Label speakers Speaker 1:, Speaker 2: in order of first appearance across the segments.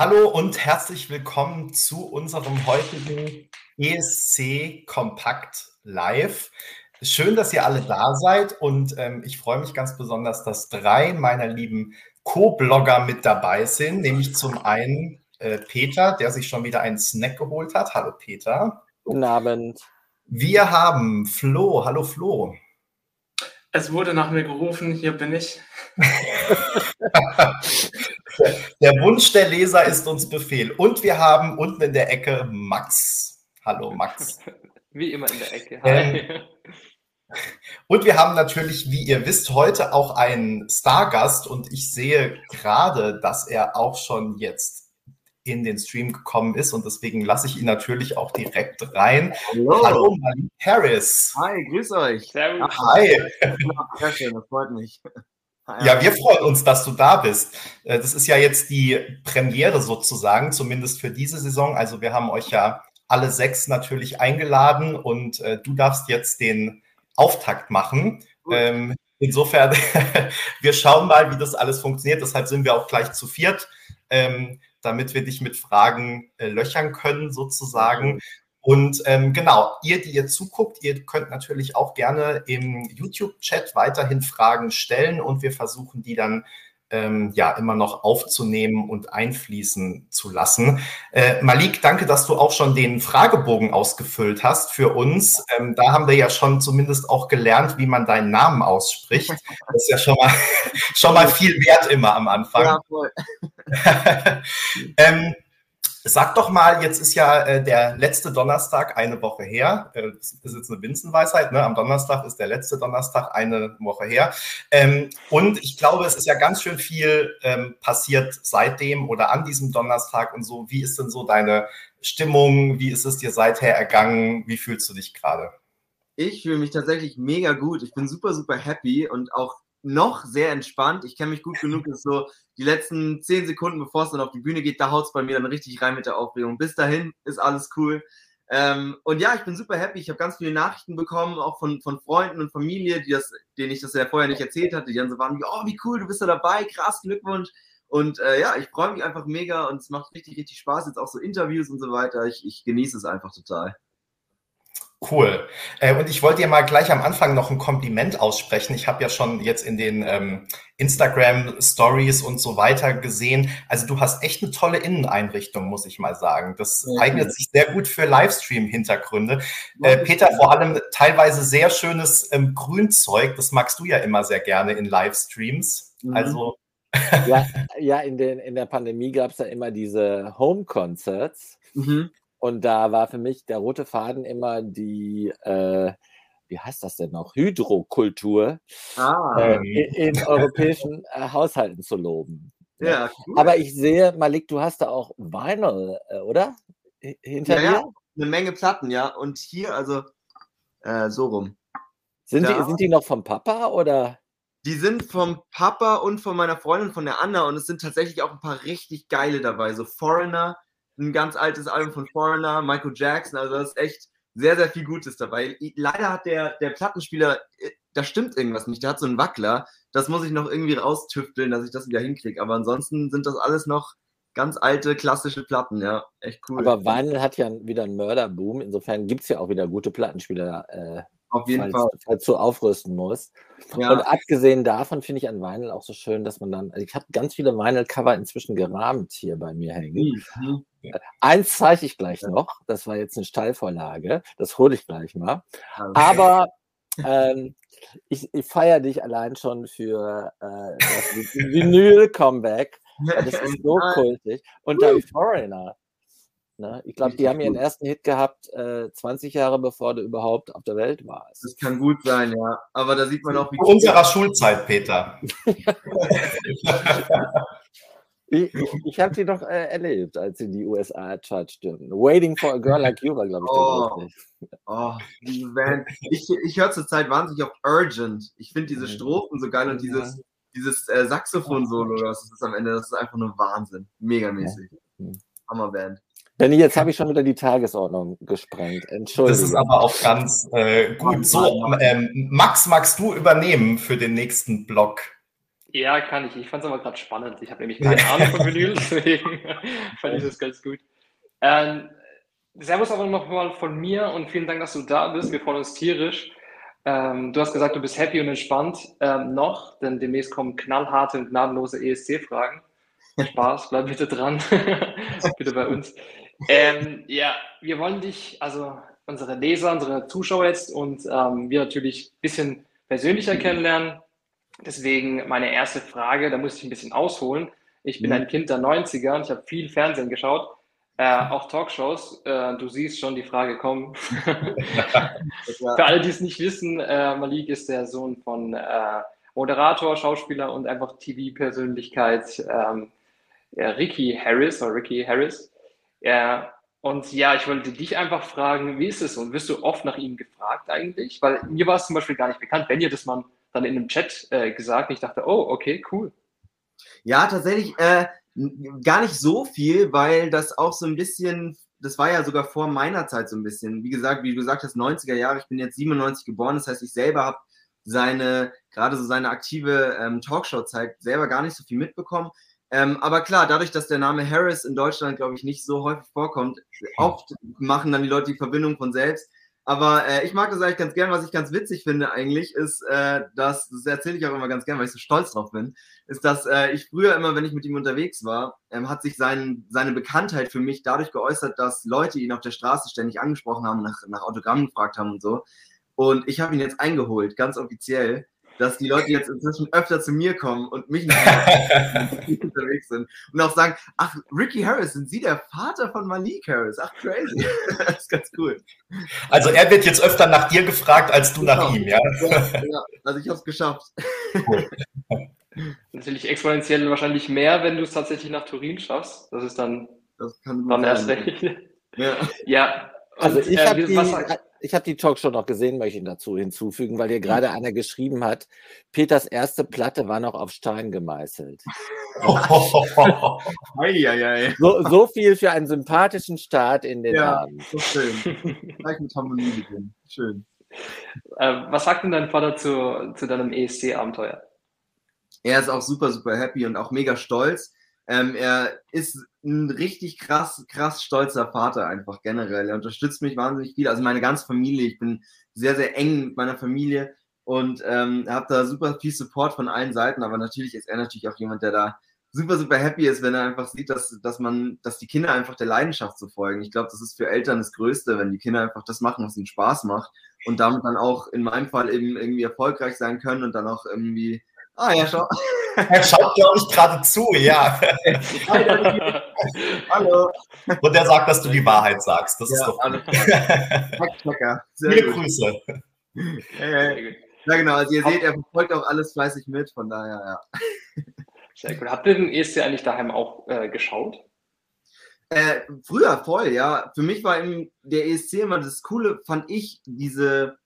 Speaker 1: Hallo und herzlich willkommen zu unserem heutigen ESC Kompakt Live. Schön, dass ihr alle da seid und ähm, ich freue mich ganz besonders, dass drei meiner lieben Co-Blogger mit dabei sind, nämlich zum einen äh, Peter, der sich schon wieder einen Snack geholt hat. Hallo Peter.
Speaker 2: Guten Abend.
Speaker 1: Wir haben Flo. Hallo Flo.
Speaker 3: Es wurde nach mir gerufen, hier bin ich.
Speaker 1: der Wunsch der Leser ist uns Befehl. Und wir haben unten in der Ecke Max. Hallo Max.
Speaker 3: Wie immer in der Ecke.
Speaker 1: Ähm, und wir haben natürlich, wie ihr wisst, heute auch einen Stargast und ich sehe gerade, dass er auch schon jetzt in den Stream gekommen ist und deswegen lasse ich ihn natürlich auch direkt rein.
Speaker 2: Hallo,
Speaker 1: Hallo Harris.
Speaker 2: Hi, grüß euch.
Speaker 3: Servus.
Speaker 1: Hi.
Speaker 2: Sehr schön, das freut mich.
Speaker 1: Ja, wir freuen uns, dass du da bist. Äh, Das ist ja jetzt die Premiere sozusagen, zumindest für diese Saison. Also wir haben euch ja alle sechs natürlich eingeladen und äh, du darfst jetzt den Auftakt machen. Ähm, insofern, wir schauen mal, wie das alles funktioniert. Deshalb sind wir auch gleich zu viert, ähm, damit wir dich mit Fragen äh, löchern können sozusagen. Und ähm, genau, ihr, die ihr zuguckt, ihr könnt natürlich auch gerne im YouTube-Chat weiterhin Fragen stellen und wir versuchen die dann ähm, ja immer noch aufzunehmen und einfließen zu lassen. Äh, Malik, danke, dass du auch schon den Fragebogen ausgefüllt hast für uns. Ähm, da haben wir ja schon zumindest auch gelernt, wie man deinen Namen ausspricht. Das ist ja schon mal, schon mal viel wert immer am Anfang.
Speaker 2: Ja,
Speaker 1: ähm, sag doch mal, jetzt ist ja äh, der letzte Donnerstag eine Woche her. Äh, das ist jetzt eine Binsenweisheit, ne? Am Donnerstag ist der letzte Donnerstag eine Woche her. Ähm, und ich glaube, es ist ja ganz schön viel ähm, passiert seitdem oder an diesem Donnerstag und so. Wie ist denn so deine Stimmung? Wie ist es dir seither ergangen? Wie fühlst du dich gerade?
Speaker 2: Ich fühle mich tatsächlich mega gut. Ich bin super, super happy und auch noch sehr entspannt. Ich kenne mich gut genug, dass so die letzten zehn Sekunden, bevor es dann auf die Bühne geht, da haut es bei mir dann richtig rein mit der Aufregung. Bis dahin ist alles cool. Ähm, und ja, ich bin super happy. Ich habe ganz viele Nachrichten bekommen, auch von, von Freunden und Familie, die das, denen ich das ja vorher nicht erzählt hatte, die dann so waren wie, oh, wie cool, du bist da dabei, krass, Glückwunsch. Und äh, ja, ich freue mich einfach mega und es macht richtig, richtig Spaß. Jetzt auch so Interviews und so weiter. Ich, ich genieße es einfach total.
Speaker 1: Cool. Äh, und ich wollte dir mal gleich am Anfang noch ein Kompliment aussprechen. Ich habe ja schon jetzt in den ähm, Instagram Stories und so weiter gesehen. Also du hast echt eine tolle Inneneinrichtung, muss ich mal sagen. Das
Speaker 2: Ja.
Speaker 1: eignet sich sehr gut für Livestream-Hintergründe. Äh, Peter, vor allem teilweise sehr schönes ähm, Grünzeug. Das magst du ja immer sehr gerne in Livestreams.
Speaker 2: Mhm.
Speaker 1: Also
Speaker 4: Ja, ja in, den, in der Pandemie gab es ja immer diese Home-Concerts.
Speaker 2: Mhm.
Speaker 4: Und da war für mich der rote Faden immer die, äh, wie heißt das denn noch, Hydrokultur
Speaker 2: Ah,
Speaker 4: äh, in, in europäischen äh, Haushalten zu loben.
Speaker 2: ja, cool.
Speaker 4: Aber ich sehe, Malik, du hast da auch Vinyl, äh, oder? H- Hinter
Speaker 2: Ja,
Speaker 4: dir?
Speaker 2: ja. eine Menge Platten, ja. Und hier, also äh, so rum.
Speaker 4: Sind,
Speaker 2: Ja.
Speaker 4: die, sind die noch vom Papa oder?
Speaker 2: Die sind vom Papa und von meiner Freundin, von der Anna. Und es sind tatsächlich auch ein paar richtig geile dabei. So Foreigner, ein ganz altes Album von Foreigner, Michael Jackson. Also da ist echt sehr, sehr viel Gutes dabei. Leider hat der, der Plattenspieler, äh, da stimmt irgendwas nicht. Der hat so einen Wackler. Das muss ich noch irgendwie raustüfteln, dass ich das wieder hinkriege. Aber ansonsten sind das alles noch ganz alte, klassische Platten. Ja, echt cool.
Speaker 4: Aber Vinyl hat ja wieder einen Mörderboom. Insofern gibt es ja auch wieder gute Plattenspieler, äh,
Speaker 2: Auf jeden
Speaker 4: falls,
Speaker 2: Fall.
Speaker 4: falls du aufrüsten musst.
Speaker 2: Ja.
Speaker 4: Und abgesehen davon finde ich an Vinyl auch so schön, dass man dann, also ich habe ganz viele Vinyl-Cover inzwischen gerahmt hier bei mir hängen.
Speaker 2: Mhm.
Speaker 4: Eins zeige ich gleich
Speaker 2: Ja.
Speaker 4: noch, das war jetzt eine Steilvorlage, das hole ich gleich mal.
Speaker 2: Also,
Speaker 4: Aber ähm, ich, ich feiere dich allein schon für äh, das Vinyl-Comeback, das ist so kultig. Und dann Foreigner. Ne? Ich glaube, die haben ihren ersten Hit gehabt, äh, 20 Jahre bevor du überhaupt auf der Welt warst.
Speaker 2: Das kann gut sein, ja. Aber da sieht man auch, wie
Speaker 1: unserer Schulzeit, Peter.
Speaker 4: Ich, ich, ich habe sie doch äh, erlebt, als sie in die USA-Chart stürmten. Waiting for a Girl Like You war, glaube ich, der
Speaker 2: Oh. Oh, diese Band. Ich, ich höre zurzeit wahnsinnig auf Urgent. Ich finde diese
Speaker 4: Mhm.
Speaker 2: Strophen so geil und dieses, dieses äh, Saxophon-Solo, oder was das ist am Ende, das ist einfach nur Wahnsinn. Megamäßig.
Speaker 4: Mhm.
Speaker 2: Hammerband.
Speaker 4: Benni, jetzt habe ich schon wieder die Tagesordnung gesprengt.
Speaker 1: Das
Speaker 4: Entschuldigung.
Speaker 1: ist aber auch ganz äh, gut. So, ähm, Max, magst du übernehmen für den nächsten Block?
Speaker 5: Ja, kann ich. Ich fand es aber gerade spannend. Ich habe nämlich keine Ahnung von Vinyl, deswegen fand ich das ganz gut. Ähm, servus aber nochmal von mir und vielen Dank, dass du da bist. Wir freuen uns tierisch. Ähm, du hast gesagt, du bist happy und entspannt ähm, noch, denn demnächst kommen knallharte und gnadenlose ESC-Fragen. Spaß, bleib bitte dran. bitte bei uns. Ähm, ja, wir wollen dich, also unsere Leser, unsere Zuschauer jetzt und ähm, wir natürlich ein bisschen persönlicher kennenlernen. Deswegen meine erste Frage, da muss ich ein bisschen ausholen. Ich bin mhm. ein Kind der 90er und ich habe viel Fernsehen geschaut, äh, auch Talkshows. Äh, du siehst schon die Frage kommen. Für alle, die es nicht wissen, äh, Malik ist der Sohn von äh, Moderator, Schauspieler und einfach TV-Persönlichkeit ähm, Ricky Harris oder Ricky Harris. Und ja, ich wollte dich einfach fragen, wie ist es und wirst du oft nach ihm gefragt eigentlich? Weil mir war es zum Beispiel gar nicht bekannt. Wenn ihr das mal dann in einem Chat äh, gesagt ich dachte, oh, okay, cool.
Speaker 2: Ja, tatsächlich äh, gar nicht so viel, weil das auch so ein bisschen, das war ja sogar vor meiner Zeit so ein bisschen. Wie gesagt, wie du gesagt hast, 90er Jahre, ich bin jetzt 97 geboren, das heißt, ich selber habe seine, gerade so seine aktive ähm, Talkshow-Zeit selber gar nicht so viel mitbekommen. Ähm, aber klar, dadurch, dass der Name Harris in Deutschland, glaube ich, nicht so häufig vorkommt, oft machen dann die Leute die Verbindung von selbst. Aber äh, ich mag das eigentlich ganz gern. Was ich ganz witzig finde eigentlich, ist, äh, dass, das erzähle ich auch immer ganz gern, weil ich so stolz drauf bin, ist, dass äh, ich früher immer, wenn ich mit ihm unterwegs war, ähm, hat sich sein, seine Bekanntheit für mich dadurch geäußert, dass Leute ihn auf der Straße ständig angesprochen haben, nach, nach Autogrammen gefragt haben und so. Und ich habe ihn jetzt eingeholt, ganz offiziell dass die Leute jetzt inzwischen öfter zu mir kommen und mich unterwegs sind und auch sagen, ach, Ricky Harris, sind Sie der Vater von Malik Harris? Ach, crazy. das ist ganz cool.
Speaker 1: Also er wird jetzt öfter nach dir gefragt, als du genau. nach ihm, ja? ja?
Speaker 2: ja? also ich habe es geschafft.
Speaker 5: Cool. Natürlich exponentiell wahrscheinlich mehr, wenn du es tatsächlich nach Turin schaffst. Das ist dann, das dann erst recht. Ja. ja.
Speaker 4: Also und, ich äh, habe die, ich habe die Talkshow noch gesehen, möchte ich dazu hinzufügen, weil hier gerade einer geschrieben hat, Peters erste Platte war noch auf Stein gemeißelt. so, so, viel für einen sympathischen Start in den ja, Abend. So schön. Gleich mit Harmonie
Speaker 5: beginnen. Schön. Äh, was sagt denn dein Vater zu, zu deinem ESC-Abenteuer?
Speaker 2: Er ist auch super, super happy und auch mega stolz. Ähm, er ist ein richtig krass, krass stolzer Vater einfach generell. Er unterstützt mich wahnsinnig viel. Also meine ganze Familie. Ich bin sehr, sehr eng mit meiner Familie und ähm, habe da super viel Support von allen Seiten. Aber natürlich ist er natürlich auch jemand, der da super, super happy ist, wenn er einfach sieht, dass, dass man, dass die Kinder einfach der Leidenschaft zu folgen. Ich glaube, das ist für Eltern das Größte, wenn die Kinder einfach das machen, was ihnen Spaß macht und damit dann auch in meinem Fall eben irgendwie erfolgreich sein können und dann auch irgendwie, ah ja, schau,
Speaker 1: er schaut, glaube ich, gerade zu, ja. Hallo. Und er sagt, dass du die Wahrheit sagst. Das ja, ist doch alles Viele Grüße.
Speaker 2: Hey, ja, genau. Also ihr seht, er verfolgt auch alles fleißig mit, von daher, ja.
Speaker 5: Sehr cool. Habt ihr den ESC eigentlich daheim auch äh, geschaut?
Speaker 2: Äh, früher voll, ja. Für mich war eben der ESC immer das Coole, fand ich, diese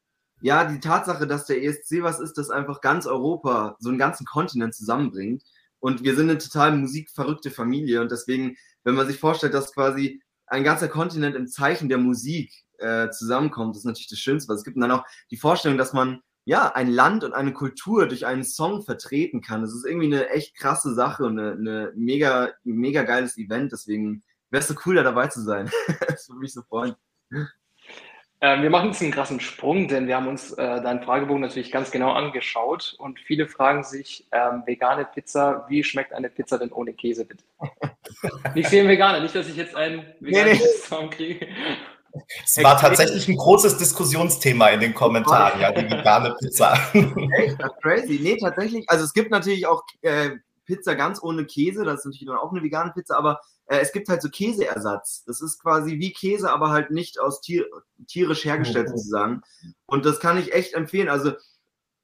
Speaker 2: ja, die Tatsache, dass der ESC was ist, das einfach ganz Europa, so einen ganzen Kontinent zusammenbringt. Und wir sind eine total musikverrückte Familie. Und deswegen, wenn man sich vorstellt, dass quasi ein ganzer Kontinent im Zeichen der Musik äh, zusammenkommt, das ist natürlich das Schönste, was es gibt. Und dann auch die Vorstellung, dass man ja ein Land und eine Kultur durch einen Song vertreten kann. Das ist irgendwie eine echt krasse Sache und eine, eine mega, mega geiles Event. Deswegen wäre es so cool, da dabei zu sein. das würde mich so freuen.
Speaker 5: Ähm, wir machen jetzt einen krassen Sprung, denn wir haben uns äh, deinen Fragebogen natürlich ganz genau angeschaut und viele fragen sich, ähm, vegane Pizza, wie schmeckt eine Pizza denn ohne Käse bitte? nicht sehen Veganer, nicht, dass ich jetzt einen veganen Song kriege.
Speaker 1: Es war tatsächlich ein großes Diskussionsthema in den Kommentaren, ja, die vegane Pizza.
Speaker 2: Echt? Das crazy. Nee, tatsächlich. Also es gibt natürlich auch äh, Pizza ganz ohne Käse, das ist natürlich dann auch eine vegane Pizza, aber äh, es gibt halt so Käseersatz. Das ist quasi wie Käse, aber halt nicht aus tier, tierisch hergestellt okay. sozusagen. Und das kann ich echt empfehlen. Also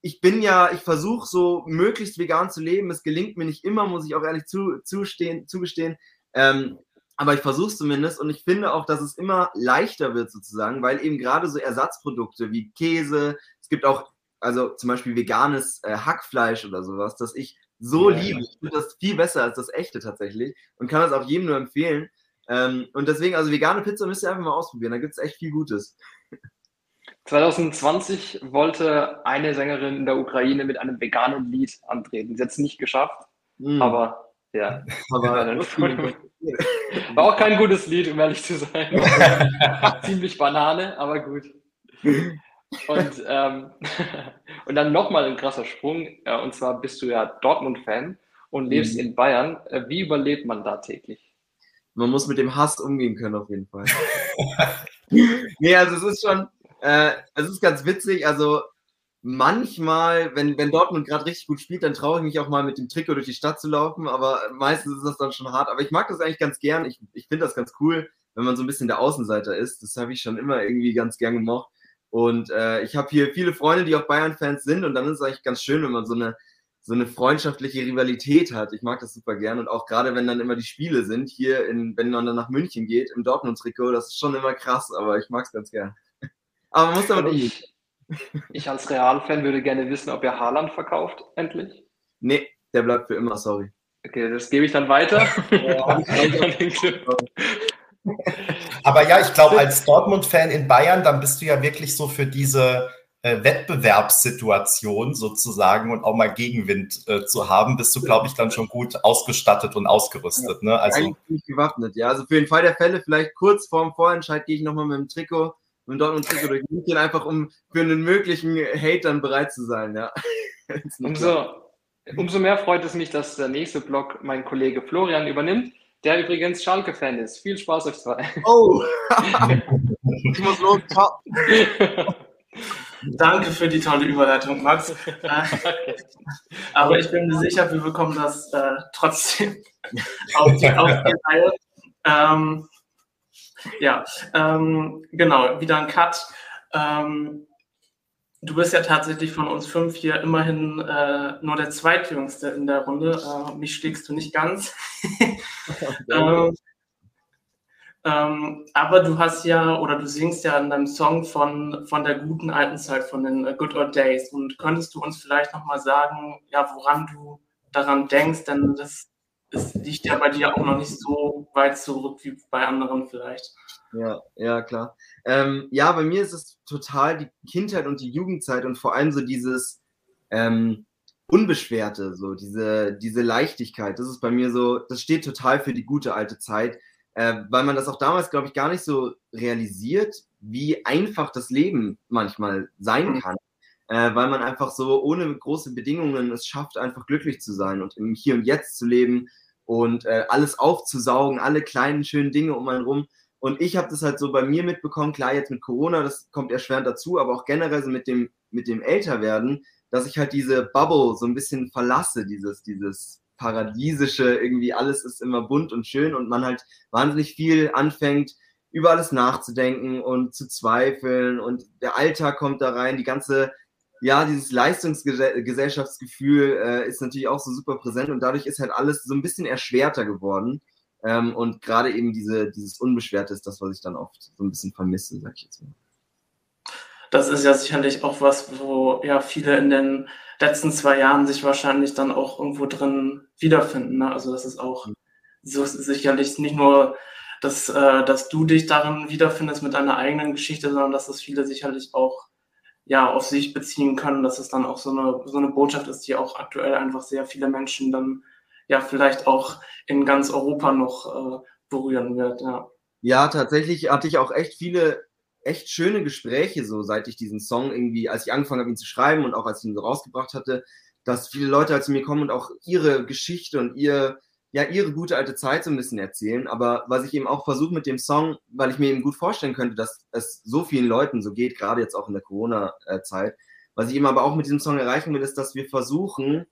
Speaker 2: ich bin ja, ich versuche so möglichst vegan zu leben. Es gelingt mir nicht immer, muss ich auch ehrlich zu, zustehen, zugestehen. Ähm, aber ich versuche es zumindest und ich finde auch, dass es immer leichter wird sozusagen, weil eben gerade so Ersatzprodukte wie Käse, es gibt auch also zum Beispiel veganes äh, Hackfleisch oder sowas, dass ich so ja, liebe. Ich finde das viel besser als das echte tatsächlich und kann das auch jedem nur empfehlen. Ähm, und deswegen, also vegane Pizza müsst ihr einfach mal ausprobieren, da gibt es echt viel Gutes.
Speaker 5: 2020 wollte eine Sängerin in der Ukraine mit einem veganen Lied antreten. Sie hat es nicht geschafft, mhm. aber ja. Aber war auch kein gutes Lied, um ehrlich zu sein. Ziemlich Banane, aber gut. Und, ähm, und dann nochmal ein krasser Sprung. Äh, und zwar bist du ja Dortmund-Fan und lebst mhm. in Bayern. Äh, wie überlebt man da täglich?
Speaker 2: Man muss mit dem Hass umgehen können, auf jeden Fall. nee, also es ist schon, äh, es ist ganz witzig. Also manchmal, wenn, wenn Dortmund gerade richtig gut spielt, dann traue ich mich auch mal mit dem Trikot durch die Stadt zu laufen, aber meistens ist das dann schon hart. Aber ich mag das eigentlich ganz gern. Ich, ich finde das ganz cool, wenn man so ein bisschen der Außenseiter ist. Das habe ich schon immer irgendwie ganz gern gemocht. Und äh, ich habe hier viele Freunde, die auch Bayern-Fans sind und dann ist es eigentlich ganz schön, wenn man so eine, so eine freundschaftliche Rivalität hat. Ich mag das super gern und auch gerade wenn dann immer die Spiele sind, hier in, wenn man dann nach München geht, im Dortmund-Trikot, das ist schon immer krass, aber ich mag es ganz gern. Aber man muss damit
Speaker 5: ich, ich als Real-Fan würde gerne wissen, ob er Haaland verkauft, endlich.
Speaker 2: Nee, der bleibt für immer, sorry.
Speaker 5: Okay, das gebe ich dann weiter.
Speaker 1: Aber ja, ich glaube, als Dortmund-Fan in Bayern, dann bist du ja wirklich so für diese äh, Wettbewerbssituation sozusagen und auch mal Gegenwind äh, zu haben, bist du, glaube ich, dann schon gut ausgestattet und ausgerüstet. Ja, ne?
Speaker 2: also, eigentlich bin ich gewappnet, ja. Also für den Fall der Fälle, vielleicht kurz vorm Vorentscheid gehe ich nochmal mit dem Trikot, mit dem Dortmund-Trikot durch München, einfach um für einen möglichen Hate dann bereit zu sein, ja.
Speaker 5: umso, umso mehr freut es mich, dass der nächste Block mein Kollege Florian übernimmt der übrigens Schalke-Fan ist. Viel Spaß euch zwei. Oh!
Speaker 3: ich muss los. Danke für die tolle Überleitung, Max. Aber ich bin mir sicher, wir bekommen das äh, trotzdem auf die, auf die Reihe. Ähm, ja, ähm, genau, wieder ein Cut. Ähm, Du bist ja tatsächlich von uns fünf hier immerhin äh, nur der zweitjüngste in der Runde. Äh, mich schlägst du nicht ganz. ähm, ähm, aber du hast ja oder du singst ja in deinem Song von, von der guten alten Zeit, von den uh, Good Old Days. Und könntest du uns vielleicht nochmal sagen, ja, woran du daran denkst? Denn das, das liegt ja bei dir auch noch nicht so weit zurück wie bei anderen vielleicht.
Speaker 2: Ja, ja, klar. Ähm, ja, bei mir ist es total die Kindheit und die Jugendzeit und vor allem so dieses ähm, Unbeschwerte, so diese, diese Leichtigkeit. Das ist bei mir so, das steht total für die gute alte Zeit, äh, weil man das auch damals, glaube ich, gar nicht so realisiert, wie einfach das Leben manchmal sein mhm. kann. Äh, weil man einfach so ohne große Bedingungen es schafft, einfach glücklich zu sein und im Hier und Jetzt zu leben und äh, alles aufzusaugen, alle kleinen schönen Dinge um einen rum. Und ich habe das halt so bei mir mitbekommen, klar, jetzt mit Corona, das kommt erschwerend dazu, aber auch generell so mit dem, mit dem Älterwerden, dass ich halt diese Bubble so ein bisschen verlasse, dieses, dieses paradiesische, irgendwie alles ist immer bunt und schön und man halt wahnsinnig viel anfängt, über alles nachzudenken und zu zweifeln und der Alltag kommt da rein, die ganze, ja, dieses Leistungsgesellschaftsgefühl äh, ist natürlich auch so super präsent und dadurch ist halt alles so ein bisschen erschwerter geworden. Ähm, und gerade eben diese, dieses Unbeschwerte ist das, was ich dann oft so ein bisschen vermisse, sag ich jetzt mal.
Speaker 3: Das ist ja sicherlich auch was, wo ja viele in den letzten zwei Jahren sich wahrscheinlich dann auch irgendwo drin wiederfinden. Ne? Also das ist auch so sicherlich nicht nur, dass, äh, dass du dich darin wiederfindest mit deiner eigenen Geschichte, sondern dass das viele sicherlich auch ja, auf sich beziehen können, dass es dann auch so eine, so eine Botschaft ist, die auch aktuell einfach sehr viele Menschen dann ja vielleicht auch in ganz Europa noch äh, berühren wird. Ja.
Speaker 2: ja, tatsächlich hatte ich auch echt viele echt schöne Gespräche, so seit ich diesen Song irgendwie, als ich angefangen habe, ihn zu schreiben und auch als ich ihn so rausgebracht hatte, dass viele Leute halt zu mir kommen und auch ihre Geschichte und ihr, ja, ihre gute alte Zeit so ein bisschen erzählen. Aber was ich eben auch versuche mit dem Song, weil ich mir eben gut vorstellen könnte, dass es so vielen Leuten so geht, gerade jetzt auch in der Corona-Zeit, was ich eben aber auch mit diesem Song erreichen will, ist, dass wir versuchen,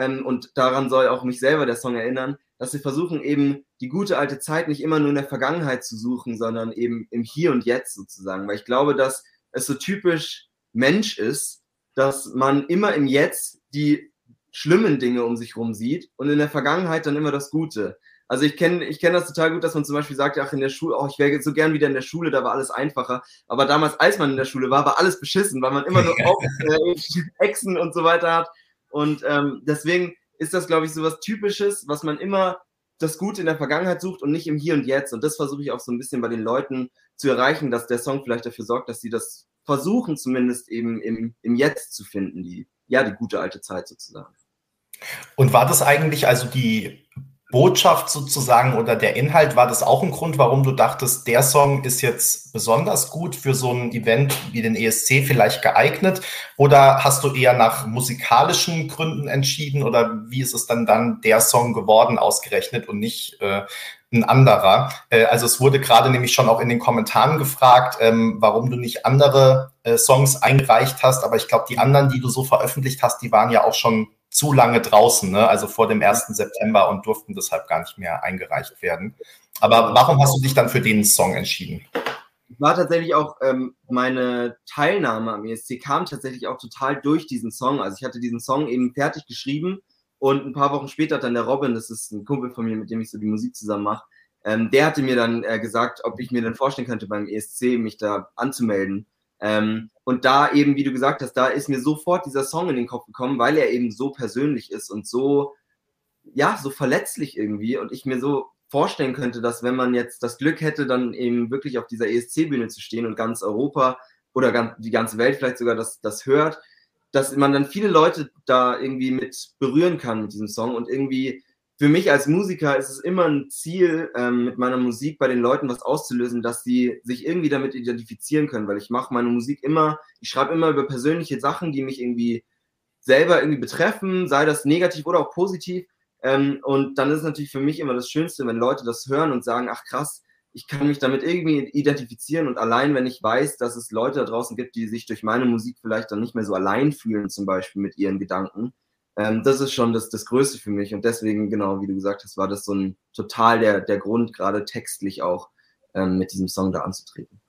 Speaker 2: ähm, und daran soll auch mich selber der Song erinnern, dass wir versuchen eben die gute alte Zeit nicht immer nur in der Vergangenheit zu suchen, sondern eben im Hier und Jetzt sozusagen. Weil ich glaube, dass es so typisch Mensch ist, dass man immer im Jetzt die schlimmen Dinge um sich rum sieht und in der Vergangenheit dann immer das Gute. Also ich kenne ich kenn das total gut, dass man zum Beispiel sagt, ach in der Schule, oh, ich wäre so gern wieder in der Schule, da war alles einfacher. Aber damals, als man in der Schule war, war alles beschissen, weil man immer nur auch äh, Echsen und so weiter hat. Und ähm, deswegen ist das, glaube ich, so was Typisches, was man immer das Gute in der Vergangenheit sucht und nicht im Hier und Jetzt. Und das versuche ich auch so ein bisschen bei den Leuten zu erreichen, dass der Song vielleicht dafür sorgt, dass sie das versuchen zumindest eben im, im Jetzt zu finden, die, ja, die gute alte Zeit sozusagen.
Speaker 1: Und war das eigentlich, also die Botschaft sozusagen oder der Inhalt, war das auch ein Grund, warum du dachtest, der Song ist jetzt besonders gut für so ein Event wie den ESC vielleicht geeignet? Oder hast du eher nach musikalischen Gründen entschieden oder wie ist es dann dann der Song geworden ausgerechnet und nicht äh, ein anderer? Äh, also es wurde gerade nämlich schon auch in den Kommentaren gefragt, ähm, warum du nicht andere äh, Songs eingereicht hast, aber ich glaube, die anderen, die du so veröffentlicht hast, die waren ja auch schon zu lange draußen, ne? also vor dem 1. September und durften deshalb gar nicht mehr eingereicht werden. Aber warum hast du dich dann für den Song entschieden?
Speaker 2: War tatsächlich auch ähm, meine Teilnahme am ESC kam tatsächlich auch total durch diesen Song. Also ich hatte diesen Song eben fertig geschrieben und ein paar Wochen später hat dann der Robin, das ist ein Kumpel von mir, mit dem ich so die Musik zusammen mache, ähm, der hatte mir dann äh, gesagt, ob ich mir dann vorstellen könnte, beim ESC mich da anzumelden. Ähm, und da eben, wie du gesagt hast, da ist mir sofort dieser Song in den Kopf gekommen, weil er eben so persönlich ist und so, ja, so verletzlich irgendwie. Und ich mir so vorstellen könnte, dass wenn man jetzt das Glück hätte, dann eben wirklich auf dieser ESC-Bühne zu stehen und ganz Europa oder ganz, die ganze Welt vielleicht sogar das, das hört, dass man dann viele Leute da irgendwie mit berühren kann mit diesem Song und irgendwie für mich als Musiker ist es immer ein Ziel, ähm, mit meiner Musik bei den Leuten was auszulösen, dass sie sich irgendwie damit identifizieren können, weil ich mache meine Musik immer, ich schreibe immer über persönliche Sachen, die mich irgendwie selber irgendwie betreffen, sei das negativ oder auch positiv. Ähm, und dann ist es natürlich für mich immer das Schönste, wenn Leute das hören und sagen, ach krass, ich kann mich damit irgendwie identifizieren und allein, wenn ich weiß, dass es Leute da draußen gibt, die sich durch meine Musik vielleicht dann nicht mehr so allein fühlen, zum Beispiel mit ihren Gedanken, ähm, das ist schon das, das Größte für mich. Und deswegen, genau, wie du gesagt hast, war das so ein total der, der Grund, gerade textlich auch ähm, mit diesem Song da anzutreten.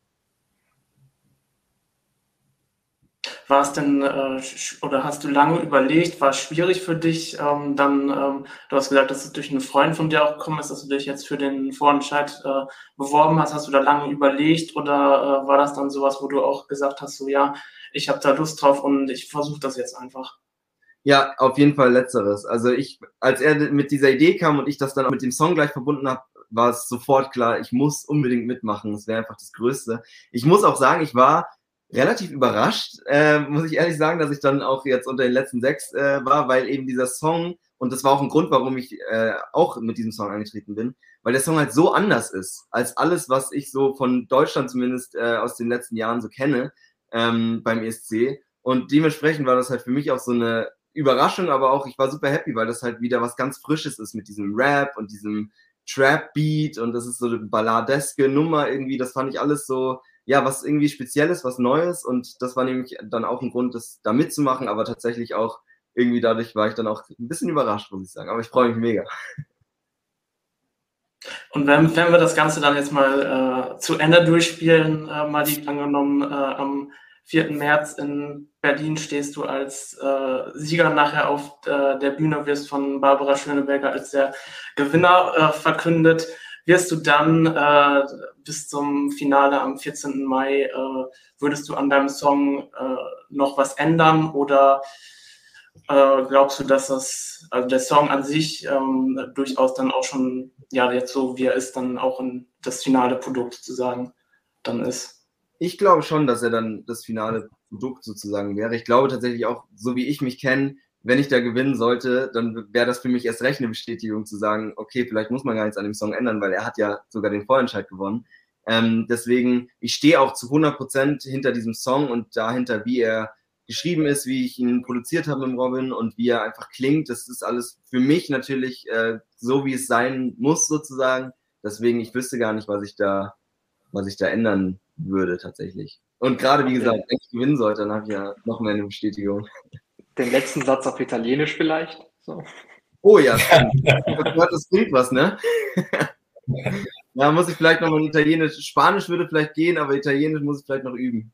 Speaker 3: War es denn, äh, oder hast du lange überlegt, war es schwierig für dich, ähm, dann, ähm, du hast gesagt, dass es durch einen Freund von dir auch gekommen ist, dass du dich jetzt für den Vorentscheid äh, beworben hast, hast du da lange überlegt oder äh, war das dann sowas, wo du auch gesagt hast, so ja, ich habe da Lust drauf und ich versuche das jetzt einfach?
Speaker 2: Ja, auf jeden Fall letzteres. Also ich, als er mit dieser Idee kam und ich das dann auch mit dem Song gleich verbunden habe, war es sofort klar, ich muss unbedingt mitmachen. Es wäre einfach das Größte. Ich muss auch sagen, ich war relativ überrascht, äh, muss ich ehrlich sagen, dass ich dann auch jetzt unter den letzten sechs äh, war, weil eben dieser Song, und das war auch ein Grund, warum ich äh, auch mit diesem Song angetreten bin, weil der Song halt so anders ist als alles, was ich so von Deutschland zumindest äh, aus den letzten Jahren so kenne ähm, beim ESC. Und dementsprechend war das halt für mich auch so eine Überraschung, aber auch ich war super happy, weil das halt wieder was ganz Frisches ist mit diesem Rap und diesem Trap-Beat und das ist so eine balladeske Nummer irgendwie. Das fand ich alles so, ja, was irgendwie Spezielles, was Neues und das war nämlich dann auch ein Grund, das da mitzumachen, aber tatsächlich auch irgendwie dadurch war ich dann auch ein bisschen überrascht, muss ich sagen. Aber ich freue mich mega.
Speaker 3: Und wenn, wenn wir das Ganze dann jetzt mal äh, zu Ende durchspielen, äh, mal die angenommen äh, am 4. März in Berlin stehst du als äh, Sieger nachher auf äh, der Bühne, wirst von Barbara Schöneberger als der Gewinner äh, verkündet. Wirst du dann äh, bis zum Finale am 14. Mai, äh, würdest du an deinem Song äh, noch was ändern oder glaubst du, dass das, also der Song an sich ähm, durchaus dann auch schon, ja, jetzt so wie er ist, dann auch in das finale Produkt sozusagen dann ist?
Speaker 2: Ich glaube schon, dass er dann das finale Produkt sozusagen wäre. Ich glaube tatsächlich auch, so wie ich mich kenne, wenn ich da gewinnen sollte, dann wäre das für mich erst recht eine Bestätigung zu sagen, okay, vielleicht muss man gar nichts an dem Song ändern, weil er hat ja sogar den Vorentscheid gewonnen. Ähm, deswegen, ich stehe auch zu 100 Prozent hinter diesem Song und dahinter, wie er geschrieben ist, wie ich ihn produziert habe mit Robin und wie er einfach klingt. Das ist alles für mich natürlich äh, so, wie es sein muss sozusagen. Deswegen, ich wüsste gar nicht, was ich da, was ich da ändern würde tatsächlich. Und gerade, wie gesagt, wenn ich gewinnen sollte, dann habe ich ja noch mehr eine Bestätigung.
Speaker 5: Den letzten Satz auf Italienisch vielleicht? So.
Speaker 2: Oh ja, das klingt was, ne? Da muss ich vielleicht noch mal Italienisch, Spanisch würde vielleicht gehen, aber Italienisch muss ich vielleicht noch üben.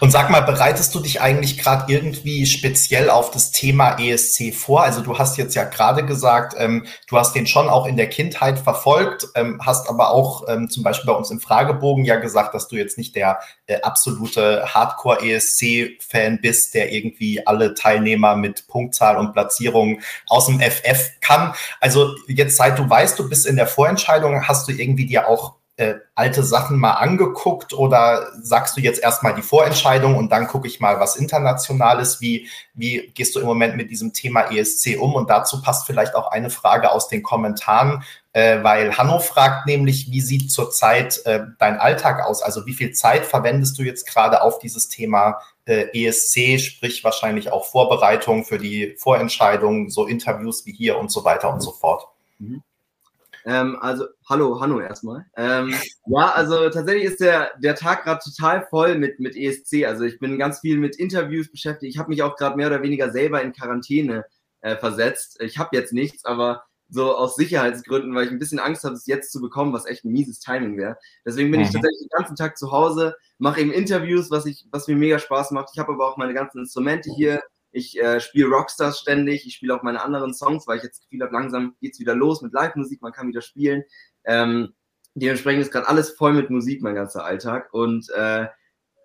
Speaker 1: Und sag mal, bereitest du dich eigentlich gerade irgendwie speziell auf das Thema ESC vor? Also du hast jetzt ja gerade gesagt, ähm, du hast den schon auch in der Kindheit verfolgt, ähm, hast aber auch ähm, zum Beispiel bei uns im Fragebogen ja gesagt, dass du jetzt nicht der äh, absolute Hardcore-ESC-Fan bist, der irgendwie alle Teilnehmer mit Punktzahl und Platzierung aus dem FF kann. Also jetzt seit du weißt, du bist in der Vorentscheidung, hast du irgendwie dir auch äh, alte Sachen mal angeguckt oder sagst du jetzt erstmal die Vorentscheidung und dann gucke ich mal was Internationales? Wie, wie gehst du im Moment mit diesem Thema ESC um? Und dazu passt vielleicht auch eine Frage aus den Kommentaren, äh, weil Hanno fragt nämlich, wie sieht zurzeit äh, dein Alltag aus? Also wie viel Zeit verwendest du jetzt gerade auf dieses Thema äh, ESC, sprich wahrscheinlich auch Vorbereitung für die Vorentscheidung, so Interviews wie hier und so weiter und so fort? Mhm.
Speaker 2: Ähm, also, hallo, Hanno erstmal. Ähm, ja, also tatsächlich ist der, der Tag gerade total voll mit, mit ESC. Also ich bin ganz viel mit Interviews beschäftigt. Ich habe mich auch gerade mehr oder weniger selber in Quarantäne äh, versetzt. Ich habe jetzt nichts, aber so aus Sicherheitsgründen, weil ich ein bisschen Angst habe, es jetzt zu bekommen, was echt ein mieses Timing wäre. Deswegen bin mhm. ich tatsächlich den ganzen Tag zu Hause, mache eben Interviews, was, ich, was mir mega Spaß macht. Ich habe aber auch meine ganzen Instrumente hier. Ich äh, spiele Rockstars ständig. Ich spiele auch meine anderen Songs, weil ich jetzt das Gefühl habe, langsam geht's wieder los mit Live-Musik. Man kann wieder spielen. Ähm, dementsprechend ist gerade alles voll mit Musik, mein ganzer Alltag. Und, äh,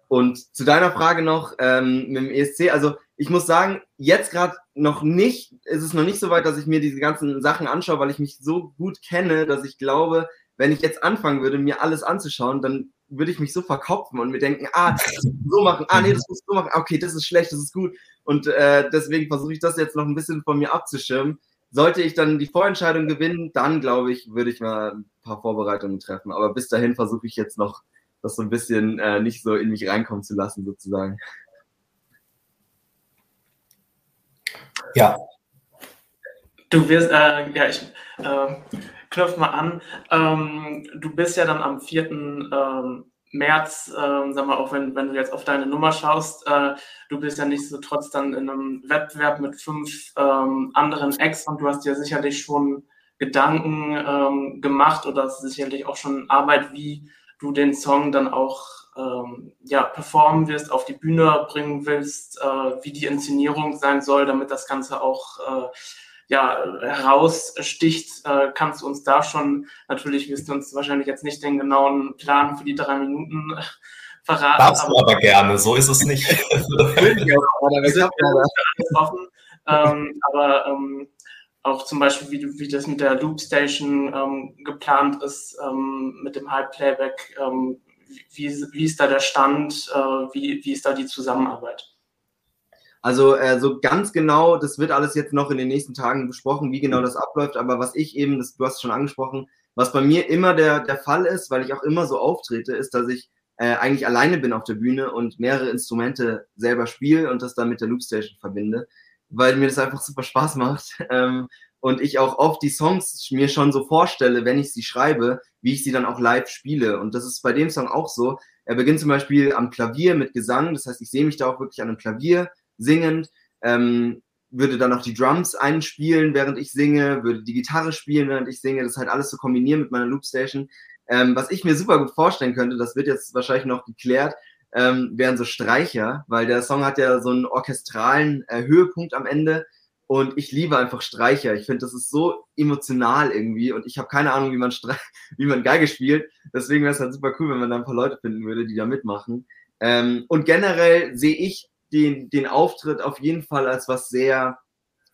Speaker 2: und zu deiner Frage noch ähm, mit dem ESC, also ich muss sagen, jetzt gerade noch nicht, ist es noch nicht so weit, dass ich mir diese ganzen Sachen anschaue, weil ich mich so gut kenne, dass ich glaube, wenn ich jetzt anfangen würde, mir alles anzuschauen, dann würde ich mich so verkopfen und mir denken, ah, das so machen, ah, nee, das muss so machen, okay, das ist schlecht, das ist gut. Und äh, deswegen versuche ich das jetzt noch ein bisschen von mir abzuschirmen. Sollte ich dann die Vorentscheidung gewinnen, dann glaube ich, würde ich mal ein paar Vorbereitungen treffen. Aber bis dahin versuche ich jetzt noch, das so ein bisschen äh, nicht so in mich reinkommen zu lassen, sozusagen.
Speaker 3: Ja. Du wirst, äh, ja, ich äh, knüpfe mal an. Ähm, du bist ja dann am 4. Ähm, März, ähm, sag mal, auch wenn, wenn du jetzt auf deine Nummer schaust, äh, du bist ja nicht so trotz dann in einem Wettbewerb mit fünf ähm, anderen Acts und du hast dir sicherlich schon Gedanken ähm, gemacht oder sicherlich auch schon Arbeit, wie du den Song dann auch ähm, ja, performen wirst, auf die Bühne bringen willst, äh, wie die Inszenierung sein soll, damit das Ganze auch äh, ja, heraussticht, äh, kannst du uns da schon, natürlich wirst du uns wahrscheinlich jetzt nicht den genauen Plan für die drei Minuten äh, verraten.
Speaker 1: Darfst du aber gerne, so ist es nicht.
Speaker 3: ähm, aber ähm, auch zum Beispiel, wie, wie das mit der Loop Station ähm, geplant ist, ähm, mit dem High Playback, ähm, wie, wie ist da der Stand, äh, wie, wie ist da die Zusammenarbeit?
Speaker 2: Also äh, so ganz genau, das wird alles jetzt noch in den nächsten Tagen besprochen, wie genau das abläuft. Aber was ich eben, das, du hast es schon angesprochen, was bei mir immer der, der Fall ist, weil ich auch immer so auftrete, ist, dass ich äh, eigentlich alleine bin auf der Bühne und mehrere Instrumente selber spiele und das dann mit der Loopstation verbinde, weil mir das einfach super Spaß macht. Ähm, und ich auch oft die Songs mir schon so vorstelle, wenn ich sie schreibe, wie ich sie dann auch live spiele. Und das ist bei dem Song auch so. Er beginnt zum Beispiel am Klavier mit Gesang, das heißt, ich sehe mich da auch wirklich an einem Klavier singend, ähm, würde dann noch die Drums einspielen, während ich singe, würde die Gitarre spielen, während ich singe, das halt alles zu so kombinieren mit meiner Loopstation. Ähm, was ich mir super gut vorstellen könnte, das wird jetzt wahrscheinlich noch geklärt, ähm, wären so Streicher, weil der Song hat ja so einen orchestralen äh, Höhepunkt am Ende und ich liebe einfach Streicher. Ich finde, das ist so emotional irgendwie und ich habe keine Ahnung, wie man, wie man Geige spielt. Deswegen wäre es halt super cool, wenn man da ein paar Leute finden würde, die da mitmachen. Ähm, und generell sehe ich den, den Auftritt auf jeden Fall als was sehr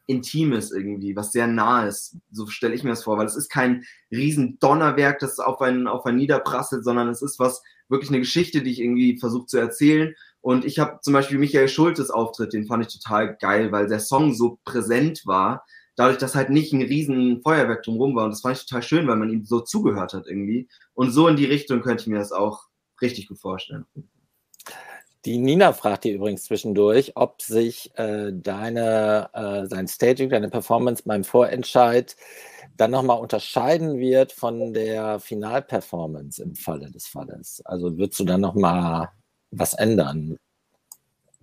Speaker 2: Intimes irgendwie, was sehr nahes. So stelle ich mir das vor, weil es ist kein riesen Donnerwerk, das auf einen, auf einen niederprasselt, sondern es ist was, wirklich eine Geschichte, die ich irgendwie versuche zu erzählen. Und ich habe zum Beispiel Michael Schultes Auftritt, den fand ich total geil, weil der Song so präsent war, dadurch, dass halt nicht ein riesen Feuerwerk drumherum war. Und das fand ich total schön, weil man ihm so zugehört hat irgendwie. Und so in die Richtung könnte ich mir das auch richtig gut vorstellen.
Speaker 4: Die Nina fragt dir übrigens zwischendurch, ob sich äh, deine, äh, sein Staging, deine Performance beim Vorentscheid dann nochmal unterscheiden wird von der Finalperformance im Falle des Falles. Also würdest du dann nochmal was ändern?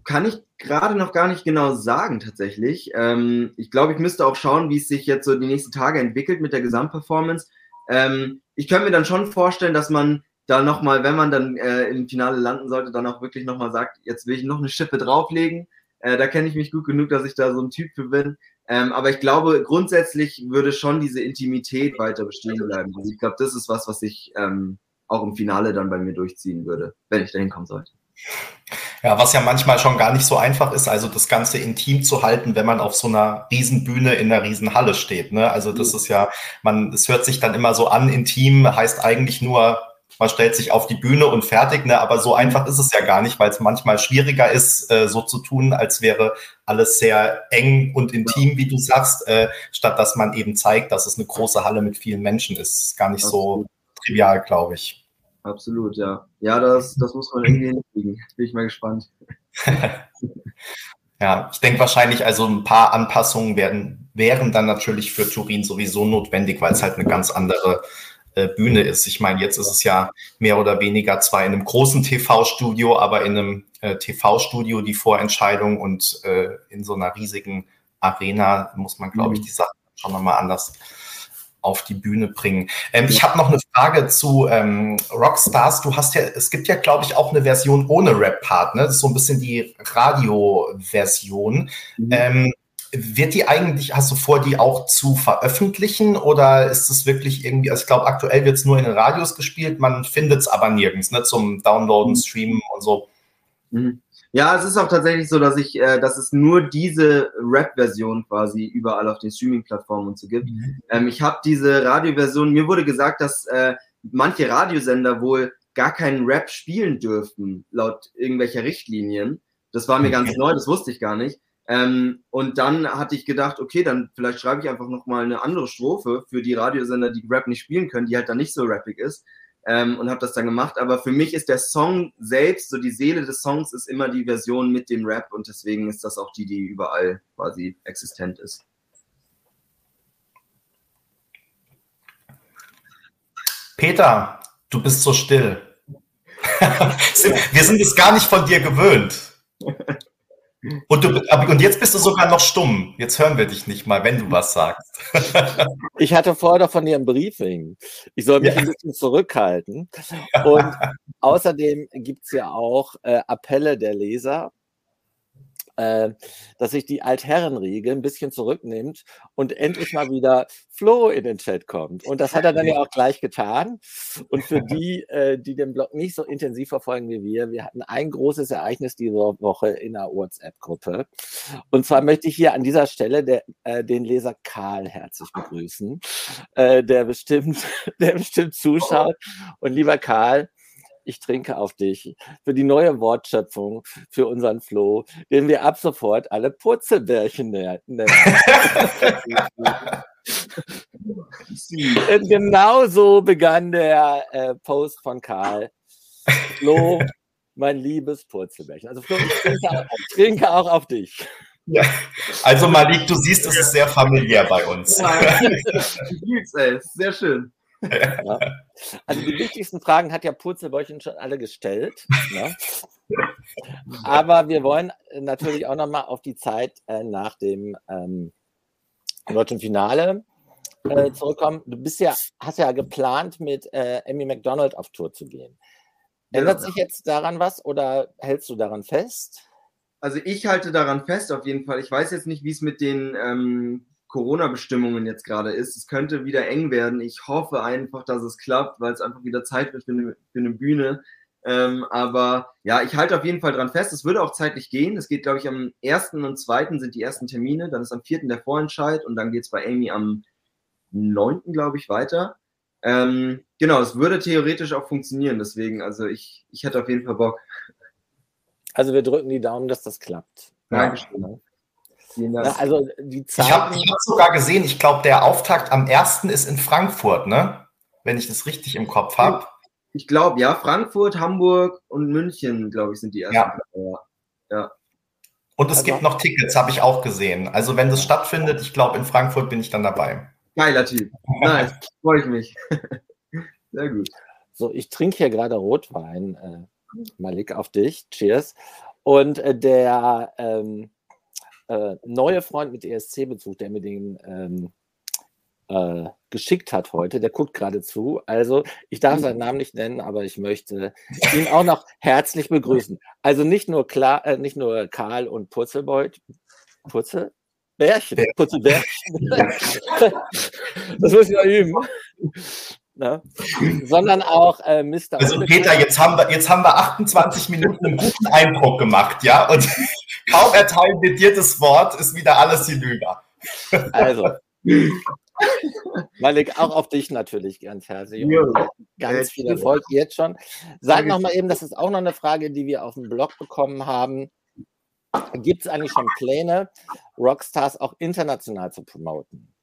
Speaker 2: Kann ich gerade noch gar nicht genau sagen, tatsächlich. Ähm, ich glaube, ich müsste auch schauen, wie es sich jetzt so die nächsten Tage entwickelt mit der Gesamtperformance. Ähm, ich könnte mir dann schon vorstellen, dass man da nochmal, wenn man dann äh, im Finale landen sollte, dann auch wirklich nochmal sagt, jetzt will ich noch eine Schippe drauflegen. Äh, da kenne ich mich gut genug, dass ich da so ein Typ für bin. Ähm, aber ich glaube, grundsätzlich würde schon diese Intimität weiter bestehen bleiben. Also ich glaube, das ist was, was ich ähm, auch im Finale dann bei mir durchziehen würde, wenn ich da hinkommen sollte.
Speaker 1: Ja, was ja manchmal schon gar nicht so einfach ist, also das Ganze intim zu halten, wenn man auf so einer Riesenbühne in einer Riesenhalle steht. Ne? Also das mhm. ist ja, man, es hört sich dann immer so an, intim heißt eigentlich nur man stellt sich auf die Bühne und fertig, ne? aber so einfach ist es ja gar nicht, weil es manchmal schwieriger ist, äh, so zu tun, als wäre alles sehr eng und intim, wie du sagst, äh, statt dass man eben zeigt, dass es eine große Halle mit vielen Menschen ist. Gar nicht Absolut. so trivial, glaube ich.
Speaker 2: Absolut, ja. Ja, das, das muss man irgendwie hinkriegen. Bin ich mal gespannt.
Speaker 1: ja, ich denke wahrscheinlich, also ein paar Anpassungen werden, wären dann natürlich für Turin sowieso notwendig, weil es halt eine ganz andere äh, Bühne ist. Ich meine, jetzt ist es ja mehr oder weniger zwar in einem großen TV-Studio, aber in einem äh, TV-Studio die Vorentscheidung und äh, in so einer riesigen Arena muss man, glaube ich, mhm. die Sachen schon nochmal anders auf die Bühne bringen. Ähm, ich habe noch eine Frage zu ähm, Rockstars. Du hast ja, es gibt ja, glaube ich, auch eine Version ohne Rap-Part, ne? Das ist so ein bisschen die Radio-Version. Mhm. Ähm, wird die eigentlich, hast du vor, die auch zu veröffentlichen oder ist es wirklich irgendwie, also ich glaube, aktuell wird es nur in den Radios gespielt, man findet es aber nirgends, ne, zum Downloaden, mhm. Streamen und so.
Speaker 2: Mhm. Ja, es ist auch tatsächlich so, dass ich, äh, dass es nur diese Rap-Version quasi überall auf den Streaming-Plattformen und so gibt. Mhm. Ähm, ich habe diese Radioversion, mir wurde gesagt, dass äh, manche Radiosender wohl gar keinen Rap spielen dürften, laut irgendwelcher Richtlinien. Das war mir ganz neu, das wusste ich gar nicht. Ähm, und dann hatte ich gedacht, okay, dann vielleicht schreibe ich einfach nochmal eine andere Strophe für die Radiosender, die Rap nicht spielen können, die halt dann nicht so rappig ist. Ähm, und habe das dann gemacht. Aber für mich ist der Song selbst, so die Seele des Songs ist immer die Version mit dem Rap und deswegen ist das auch die, die überall quasi existent ist.
Speaker 1: Peter, du bist so still. Wir sind es gar nicht von dir gewöhnt. Und, du, und jetzt bist du sogar noch stumm. Jetzt hören wir dich nicht mal, wenn du was sagst.
Speaker 4: Ich hatte vorher doch von dir ein Briefing. Ich soll mich ja. ein bisschen zurückhalten. Und außerdem gibt es ja auch äh, Appelle der Leser äh, dass sich die Altherrenriege ein bisschen zurücknimmt und endlich mal wieder Flo in den Chat kommt. Und das hat er dann ja auch gleich getan. Und für die, äh, die den Blog nicht so intensiv verfolgen wie wir, wir hatten ein großes Ereignis diese Woche in der WhatsApp-Gruppe. Und zwar möchte ich hier an dieser Stelle der, äh, den Leser Karl herzlich begrüßen, äh, der bestimmt, der bestimmt zuschaut. Und lieber Karl, ich trinke auf dich, für die neue Wortschöpfung, für unseren Flow, den wir ab sofort alle Purzelbärchen nennen. genau so begann der äh, Post von Karl. Flo, mein liebes Purzelbärchen. Also Flo, ich trinke auch, trinke auch auf dich.
Speaker 1: Ja. Also Malik, du siehst, es ist sehr familiär bei uns. Ja,
Speaker 2: sehr schön.
Speaker 4: Ja. Also die wichtigsten Fragen hat ja Purzelbäuchchen schon alle gestellt. Ne? Aber wir wollen natürlich auch nochmal auf die Zeit äh, nach dem ähm, deutschen Finale äh, zurückkommen. Du bist ja, hast ja geplant, mit äh, Amy McDonald auf Tour zu gehen. Ändert ja. sich jetzt daran was oder hältst du daran fest?
Speaker 2: Also ich halte daran fest auf jeden Fall. Ich weiß jetzt nicht, wie es mit den ähm, Corona-Bestimmungen jetzt gerade ist. Es könnte wieder eng werden. Ich hoffe einfach, dass es klappt, weil es einfach wieder Zeit wird für eine, für eine Bühne. Ähm, aber ja, ich halte auf jeden Fall dran fest. Es würde auch zeitlich gehen. Es geht, glaube ich, am 1. und 2. sind die ersten Termine. Dann ist am 4. der Vorentscheid und dann geht es bei Amy am 9. glaube ich, weiter. Ähm, genau, es würde theoretisch auch funktionieren. Deswegen, also ich, ich hätte auf jeden Fall Bock.
Speaker 4: Also wir drücken die Daumen, dass das klappt.
Speaker 2: Dankeschön. Ja.
Speaker 1: Ja, also die Zeiten, ich habe hab sogar gesehen, ich glaube, der Auftakt am 1. ist in Frankfurt, ne? Wenn ich das richtig im Kopf habe.
Speaker 2: Ich glaube, ja, Frankfurt, Hamburg und München, glaube ich, sind die ersten.
Speaker 1: Ja. ja. Und es also, gibt noch Tickets, habe ich auch gesehen. Also wenn das stattfindet, ich glaube, in Frankfurt bin ich dann dabei.
Speaker 2: Geiler Typ. Nice, freue ich mich.
Speaker 4: Sehr gut. So, ich trinke hier gerade Rotwein. Äh, Malik, auf dich. Cheers. Und äh, der ähm, äh, neue Freund mit ESC-Bezug, der mir den ähm, äh, geschickt hat heute, der guckt gerade zu. Also, ich darf seinen Namen nicht nennen, aber ich möchte ihn auch noch herzlich begrüßen. Also nicht nur klar, äh, nicht nur Karl und Purzelbeut, Purzel? Bärchen, Purzelbärchen. das muss ich noch üben. Ne? sondern auch äh, Mr.
Speaker 1: Also Peter, jetzt haben, wir, jetzt haben wir 28 Minuten einen guten Eindruck gemacht, ja? Und kaum erteilen wir dir das Wort, ist wieder alles hinüber.
Speaker 4: Also, Malik, auch auf dich natürlich ganz herzlich. Ganz viel Erfolg jetzt schon. Sag noch mal eben, das ist auch noch eine Frage, die wir auf dem Blog bekommen haben. Gibt es eigentlich schon Pläne, Rockstars auch international zu promoten?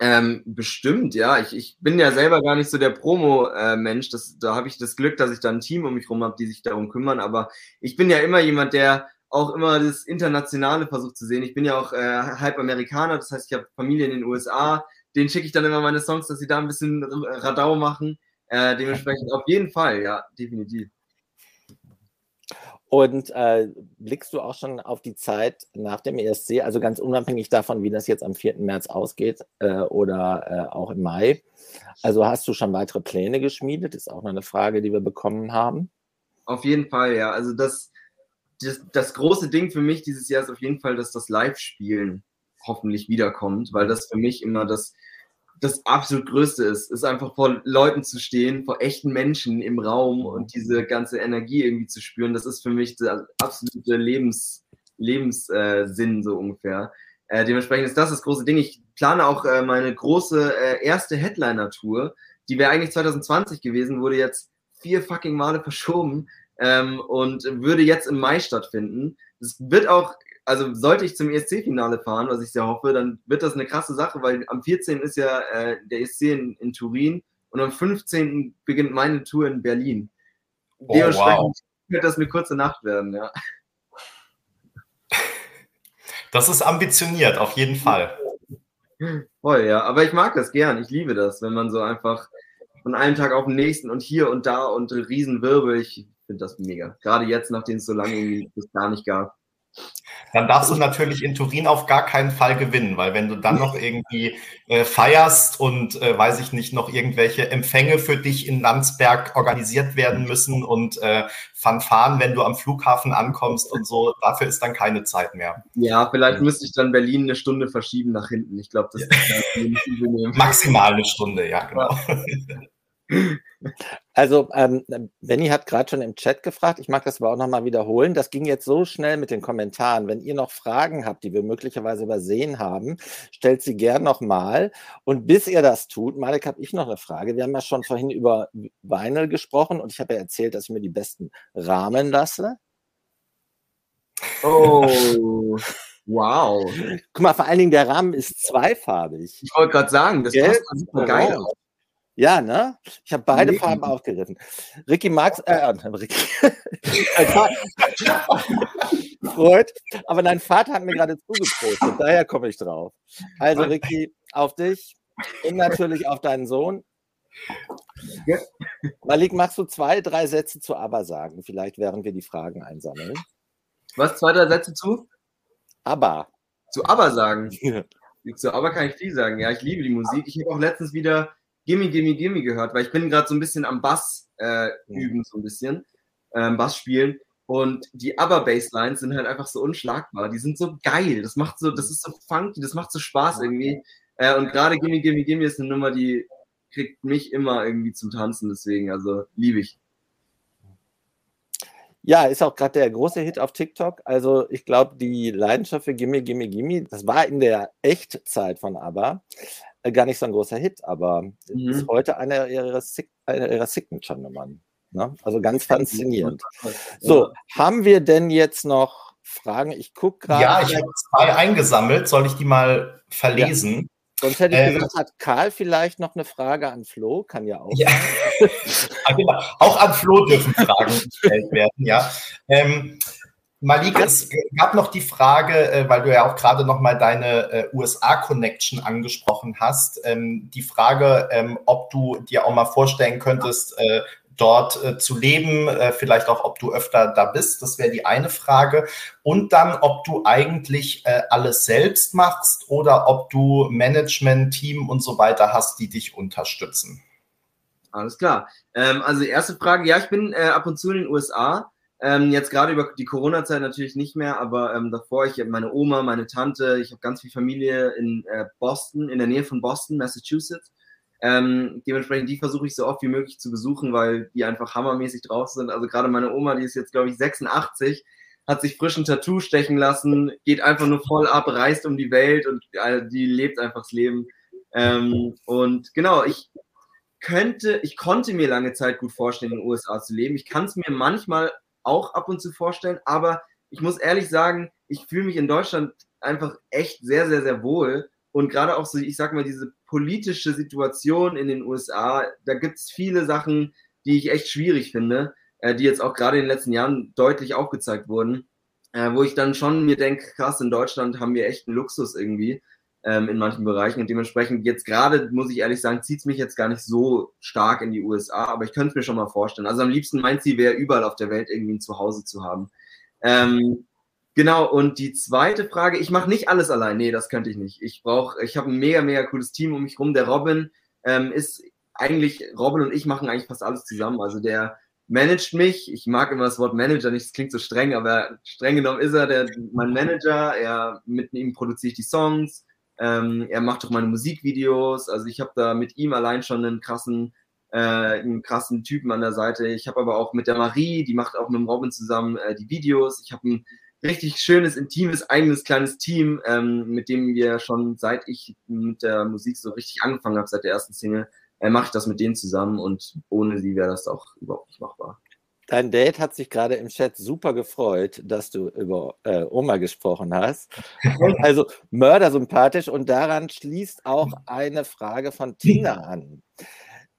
Speaker 2: Ähm, bestimmt, ja. Ich, ich bin ja selber gar nicht so der Promo-Mensch. Äh, da habe ich das Glück, dass ich da ein Team um mich rum habe, die sich darum kümmern. Aber ich bin ja immer jemand, der auch immer das Internationale versucht zu sehen. Ich bin ja auch äh, halb Amerikaner, das heißt, ich habe Familie in den USA. Den schicke ich dann immer meine Songs, dass sie da ein bisschen Radau machen. Äh, dementsprechend auf jeden Fall, ja, definitiv.
Speaker 4: Und äh, blickst du auch schon auf die Zeit nach dem ESC, also ganz unabhängig davon, wie das jetzt am 4. März ausgeht äh, oder äh, auch im Mai? Also hast du schon weitere Pläne geschmiedet? Ist auch noch eine Frage, die wir bekommen haben.
Speaker 2: Auf jeden Fall, ja. Also das, das, das große Ding für mich dieses Jahr ist auf jeden Fall, dass das Live-Spielen hoffentlich wiederkommt, weil das für mich immer das, das absolut Größte ist, ist einfach vor Leuten zu stehen, vor echten Menschen im Raum und diese ganze Energie irgendwie zu spüren. Das ist für mich der absolute Lebens, Lebenssinn, äh, so ungefähr. Äh, dementsprechend ist das das große Ding. Ich plane auch äh, meine große äh, erste Headliner-Tour. Die wäre eigentlich 2020 gewesen, wurde jetzt vier fucking Male verschoben ähm, und würde jetzt im Mai stattfinden. Es wird auch also sollte ich zum ESC-Finale fahren, was ich sehr hoffe, dann wird das eine krasse Sache, weil am 14. ist ja äh, der ESC in, in, Turin und am 15. beginnt meine Tour in Berlin. Oh, Dementsprechend wow. wird das eine kurze Nacht werden, ja.
Speaker 1: Das ist ambitioniert, auf jeden Fall.
Speaker 2: Voll, ja. Aber ich mag das gern. Ich liebe das, wenn man so einfach von einem Tag auf den nächsten und hier und da und Riesenwirbel. Ich finde das mega. Gerade jetzt, nachdem es so lange das gar nicht gab.
Speaker 1: Dann darfst du natürlich in Turin auf gar keinen Fall gewinnen, weil wenn du dann noch irgendwie äh, feierst und, äh, weiß ich nicht, noch irgendwelche Empfänge für dich in Landsberg organisiert werden müssen und äh, Fanfaren, wenn du am Flughafen ankommst und so, dafür ist dann keine Zeit mehr.
Speaker 2: Ja, vielleicht müsste ich dann Berlin eine Stunde verschieben nach hinten. Ich glaube, das
Speaker 1: ist maximal eine Stunde, ja, genau.
Speaker 4: Also, ähm, Benny hat gerade schon im Chat gefragt, ich mag das aber auch nochmal wiederholen. Das ging jetzt so schnell mit den Kommentaren. Wenn ihr noch Fragen habt, die wir möglicherweise übersehen haben, stellt sie gern nochmal. Und bis ihr das tut, Malek, habe ich noch eine Frage. Wir haben ja schon vorhin über Vinyl gesprochen und ich habe ja erzählt, dass ich mir die besten Rahmen lasse.
Speaker 2: Oh. Wow.
Speaker 4: Guck mal, vor allen Dingen der Rahmen ist zweifarbig.
Speaker 2: Ich wollte gerade sagen, das Gell? passt super geil aus.
Speaker 4: Ja, ne? Ich habe beide nee. Farben aufgegriffen. Ricky Marx, äh, äh Ricky. Freud. Aber dein Vater hat mir gerade zugepostet, daher komme ich drauf. Also, Ricky, auf dich und natürlich auf deinen Sohn. Ja. Malik, magst du zwei, drei Sätze zu Aber sagen, vielleicht während wir die Fragen einsammeln?
Speaker 2: Was, zwei, drei Sätze zu?
Speaker 4: Aber.
Speaker 2: Zu Aber sagen? zu Aber kann ich viel sagen. Ja, ich liebe die Musik. Ich habe auch letztens wieder Gimme, Gimme, Gimme gehört, weil ich bin gerade so ein bisschen am Bass äh, üben, so ein bisschen, ähm, Bass spielen. Und die Aber Basslines sind halt einfach so unschlagbar. Die sind so geil. Das macht so, das ist so funky, das macht so Spaß irgendwie. Äh, und gerade Gimme, Gimme, Gimme ist eine Nummer, die kriegt mich immer irgendwie zum Tanzen. Deswegen, also liebe ich.
Speaker 4: Ja, ist auch gerade der große Hit auf TikTok. Also ich glaube, die Leidenschaft für Gimme, Gimme, Gimme, das war in der Echtzeit von ABBA. Äh, gar nicht so ein großer Hit, aber mhm. ist heute eine ihrer, eine ihrer Signature-Nummern. Ne? Also ganz faszinierend. So, haben wir denn jetzt noch Fragen? Ich gucke gerade.
Speaker 1: Ja, ich habe zwei eingesammelt. Soll ich die mal verlesen? Ja.
Speaker 4: Sonst hätte ich ähm, gesagt, hat Karl vielleicht noch eine Frage an Flo? Kann ja auch. Ja.
Speaker 1: Ah, genau. auch an Flo dürfen Fragen gestellt werden, ja. Ähm, Malik, es gab noch die Frage, äh, weil du ja auch gerade noch mal deine äh, USA-Connection angesprochen hast, ähm, die Frage, ähm, ob du dir auch mal vorstellen könntest, äh, dort zu leben, vielleicht auch, ob du öfter da bist, das wäre die eine Frage. Und dann, ob du eigentlich alles selbst machst oder ob du Management, Team und so weiter hast, die dich unterstützen.
Speaker 2: Alles klar. Ähm, also erste Frage, ja, ich bin ab und zu in den USA. Ähm, jetzt gerade über die Corona-Zeit natürlich nicht mehr, aber ähm, davor, ich habe meine Oma, meine Tante, ich habe ganz viel Familie in äh, Boston, in der Nähe von Boston, Massachusetts. Ähm, dementsprechend, die versuche ich so oft wie möglich zu besuchen, weil die einfach hammermäßig drauf sind. Also gerade meine Oma, die ist jetzt, glaube ich, 86, hat sich frischen Tattoo stechen lassen, geht einfach nur voll ab, reist um die Welt und äh, die lebt einfach das Leben. Ähm, und genau, ich könnte, ich konnte mir lange Zeit gut vorstellen, in den USA zu leben. Ich kann es mir manchmal auch ab und zu vorstellen, aber ich muss ehrlich sagen, ich fühle mich in Deutschland einfach echt sehr, sehr, sehr wohl. Und gerade auch so, ich sag mal, diese politische Situation in den USA, da gibt es viele Sachen, die ich echt schwierig finde, äh, die jetzt auch gerade in den letzten Jahren deutlich aufgezeigt wurden, äh, wo ich dann schon mir denke, krass, in Deutschland haben wir echt einen Luxus irgendwie ähm, in manchen Bereichen. Und dementsprechend jetzt gerade, muss ich ehrlich sagen, zieht es mich jetzt gar nicht so stark in die USA, aber ich könnte es mir schon mal vorstellen. Also am liebsten mein Ziel wäre, überall auf der Welt irgendwie ein Zuhause zu haben. Ähm, genau, und die zweite Frage, ich mache nicht alles allein. Nee, das könnte ich nicht. Ich brauche, ich habe ein mega, mega cooles Team um mich rum. Der Robin ähm, ist eigentlich, Robin und ich machen eigentlich fast alles zusammen. Also der managt mich. Ich mag immer das Wort Manager nicht, das klingt so streng, aber streng genommen ist er der, mein Manager. Er, mit ihm produziere ich die Songs. Ähm, er macht auch meine Musikvideos. Also ich habe da mit ihm allein schon einen krassen, äh, einen krassen Typen an der Seite. Ich habe aber auch mit der Marie, die macht auch mit dem Robin zusammen äh, die Videos. Ich habe ein richtig schönes, intimes, eigenes kleines Team, ähm, mit dem wir schon seit ich mit der Musik so richtig angefangen habe, seit der ersten Single, äh, mache ich das mit denen zusammen und ohne sie wäre das auch überhaupt nicht machbar.
Speaker 4: Dein Date hat sich gerade im Chat super gefreut, dass du über äh, Oma gesprochen hast. Also mördersympathisch und daran schließt auch eine Frage von Tina an.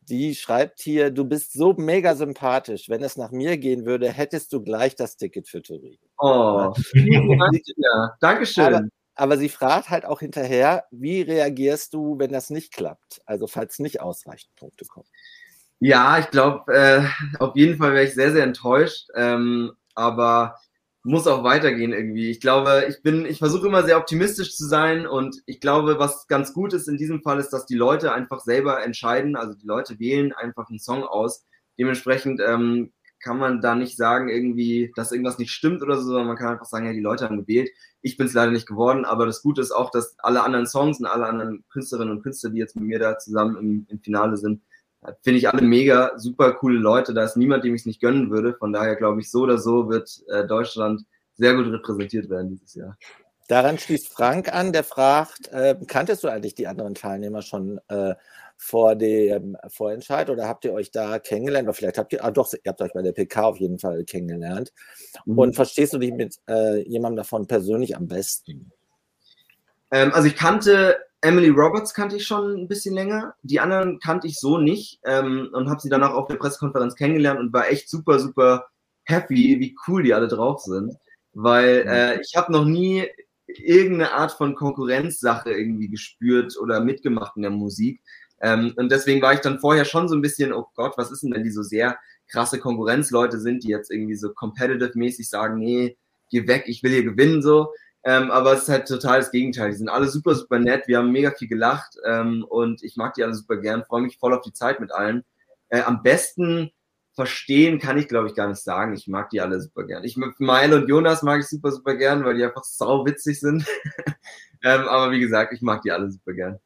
Speaker 4: Die schreibt hier, du bist so mega sympathisch. Wenn es nach mir gehen würde, hättest du gleich das Ticket für Turin.
Speaker 2: Oh, ja. Dankeschön.
Speaker 4: Aber, aber sie fragt halt auch hinterher, wie reagierst du, wenn das nicht klappt? Also falls nicht ausreichend Punkte kommen.
Speaker 2: Ja, ich glaube, äh, auf jeden Fall wäre ich sehr, sehr enttäuscht. Ähm, aber muss auch weitergehen irgendwie. Ich glaube, ich bin, ich versuche immer sehr optimistisch zu sein und ich glaube, was ganz gut ist in diesem Fall ist, dass die Leute einfach selber entscheiden. Also die Leute wählen einfach einen Song aus. Dementsprechend ähm, kann man da nicht sagen, irgendwie, dass irgendwas nicht stimmt oder so, sondern man kann einfach sagen, ja, die Leute haben gewählt. Ich bin es leider nicht geworden, aber das Gute ist auch, dass alle anderen Songs und alle anderen Künstlerinnen und Künstler, die jetzt mit mir da zusammen im, im Finale sind, Finde ich alle mega, super coole Leute. Da ist niemand, dem ich es nicht gönnen würde. Von daher glaube ich, so oder so wird äh, Deutschland sehr gut repräsentiert werden dieses Jahr.
Speaker 4: Daran schließt Frank an, der fragt, äh, kanntest du eigentlich die anderen Teilnehmer schon äh, vor dem Vorentscheid oder habt ihr euch da kennengelernt? Oder vielleicht habt ihr, ah doch, ihr habt euch bei der PK auf jeden Fall kennengelernt. Mhm. Und verstehst du dich mit äh, jemandem davon persönlich am besten?
Speaker 2: Ähm, also ich kannte Emily Roberts kannte ich schon ein bisschen länger. Die anderen kannte ich so nicht ähm, und habe sie danach auf der Pressekonferenz kennengelernt und war echt super, super happy, wie cool die alle drauf sind. Weil äh, ich habe noch nie irgendeine Art von Konkurrenzsache irgendwie gespürt oder mitgemacht in der Musik. Ähm, und deswegen war ich dann vorher schon so ein bisschen, oh Gott, was ist denn, wenn die so sehr krasse Konkurrenzleute sind, die jetzt irgendwie so competitive-mäßig sagen, nee, geh weg, ich will hier gewinnen, so. Ähm, aber es ist halt total das Gegenteil. Die sind alle super, super nett. Wir haben mega viel gelacht ähm, und ich mag die alle super gern. Freue mich voll auf die Zeit mit allen. Äh, am besten verstehen kann ich, glaube ich, gar nicht sagen. Ich mag die alle super gern. Ich Mile und Jonas mag ich super, super gern, weil die einfach sau witzig sind. ähm, aber wie gesagt, ich mag die alle super gern.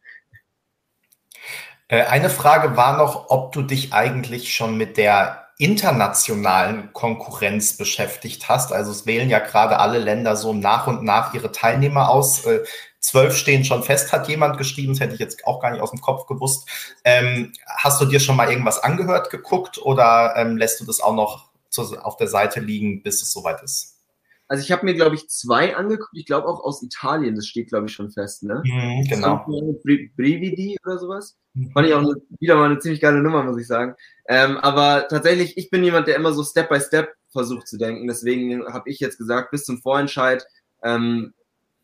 Speaker 1: Äh, eine Frage war noch, ob du dich eigentlich schon mit der internationalen Konkurrenz beschäftigt hast. Also es wählen ja gerade alle Länder so nach und nach ihre Teilnehmer aus. Äh, zwölf stehen schon fest, hat jemand geschrieben. Das hätte ich jetzt auch gar nicht aus dem Kopf gewusst. Ähm, hast du dir schon mal irgendwas angehört, geguckt oder ähm, lässt du das auch noch auf der Seite liegen, bis es soweit ist?
Speaker 2: Also ich habe mir, glaube ich, zwei angeguckt. Ich glaube auch aus Italien. Das steht, glaube ich, schon fest. Ne?
Speaker 1: Mhm, genau.
Speaker 2: Brividi oder sowas. Mhm. Fand ich auch eine, wieder mal eine ziemlich geile Nummer, muss ich sagen. Ähm, aber tatsächlich, ich bin jemand, der immer so Step by Step versucht zu denken. Deswegen habe ich jetzt gesagt, bis zum Vorentscheid ähm,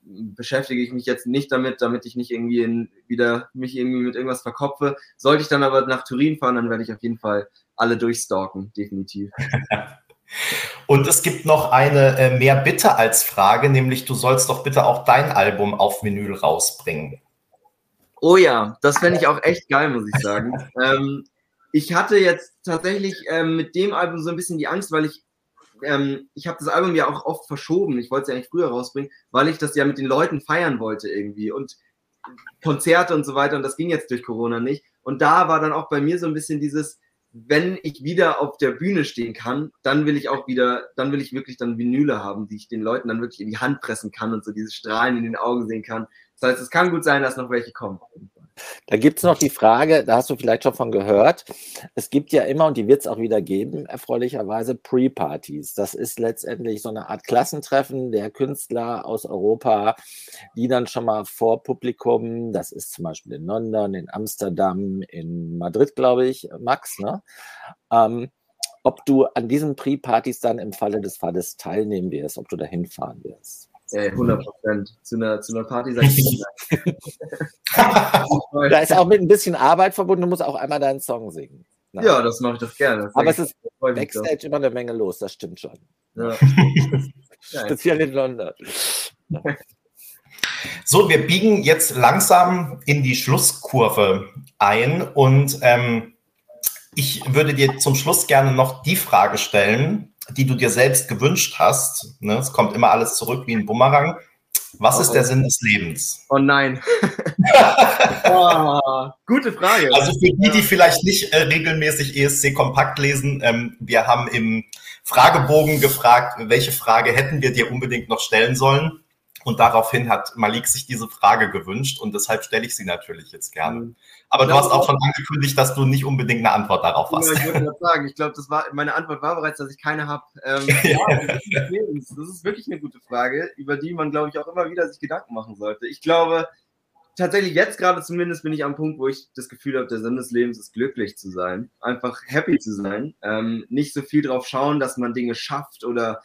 Speaker 2: beschäftige ich mich jetzt nicht damit, damit ich nicht irgendwie in, wieder mich irgendwie mit irgendwas verkopfe. Sollte ich dann aber nach Turin fahren, dann werde ich auf jeden Fall alle durchstalken, definitiv.
Speaker 1: Und es gibt noch eine äh, mehr Bitte als Frage, nämlich du sollst doch bitte auch dein Album auf Vinyl rausbringen.
Speaker 2: Oh ja, das fände ich auch echt geil, muss ich sagen. ähm, ich hatte jetzt tatsächlich ähm, mit dem Album so ein bisschen die Angst, weil ich ähm, ich habe das Album ja auch oft verschoben. Ich wollte es ja eigentlich früher rausbringen, weil ich das ja mit den Leuten feiern wollte irgendwie und Konzerte und so weiter. Und das ging jetzt durch Corona nicht. Und da war dann auch bei mir so ein bisschen dieses, wenn ich wieder auf der Bühne stehen kann, dann will ich auch wieder, dann will ich wirklich dann Vinyle haben, die ich den Leuten dann wirklich in die Hand pressen kann und so diese Strahlen in den Augen sehen kann. Das heißt, es kann gut sein, dass noch welche kommen.
Speaker 4: Da gibt es noch die Frage, da hast du vielleicht schon von gehört. Es gibt ja immer, und die wird es auch wieder geben, erfreulicherweise Pre-Partys. Das ist letztendlich so eine Art Klassentreffen der Künstler aus Europa, die dann schon mal vor Publikum, das ist zum Beispiel in London, in Amsterdam, in Madrid, glaube ich, Max, ne? Ähm, ob du an diesen Pre-Partys dann im Falle des Falles teilnehmen wirst, ob du da hinfahren wirst.
Speaker 2: Ey, 100 Prozent. Zu einer, zu einer Party sag ich
Speaker 4: Da ist auch mit ein bisschen Arbeit verbunden. Du musst auch einmal deinen Song singen.
Speaker 2: Na. Ja, das mache ich doch gerne. Das
Speaker 4: Aber es ist Backstage immer eine Menge los, das stimmt schon. Ja. Speziell in London.
Speaker 1: So, wir biegen jetzt langsam in die Schlusskurve ein und ähm, ich würde dir zum Schluss gerne noch die Frage stellen, die du dir selbst gewünscht hast. Ne? Es kommt immer alles zurück wie ein Bumerang. Was oh, ist der Sinn des Lebens?
Speaker 2: Oh nein. oh, gute Frage.
Speaker 1: Also für die, die vielleicht nicht äh, regelmäßig ESC Kompakt lesen, ähm, wir haben im Fragebogen gefragt, welche Frage hätten wir dir unbedingt noch stellen sollen? Und daraufhin hat Malik sich diese Frage gewünscht und deshalb stelle ich sie natürlich jetzt gerne. Mhm. Aber du hast auch schon angekündigt, dass du nicht unbedingt eine Antwort darauf hast.
Speaker 2: Ja, ich würde sagen, ich glaube, das war meine Antwort war bereits, dass ich keine habe. Ähm, ja, das, ist, das ist wirklich eine gute Frage, über die man, glaube ich, auch immer wieder sich Gedanken machen sollte. Ich glaube, tatsächlich jetzt gerade zumindest bin ich am Punkt, wo ich das Gefühl habe, der Sinn des Lebens ist glücklich zu sein, einfach happy zu sein, ähm, nicht so viel drauf schauen, dass man Dinge schafft oder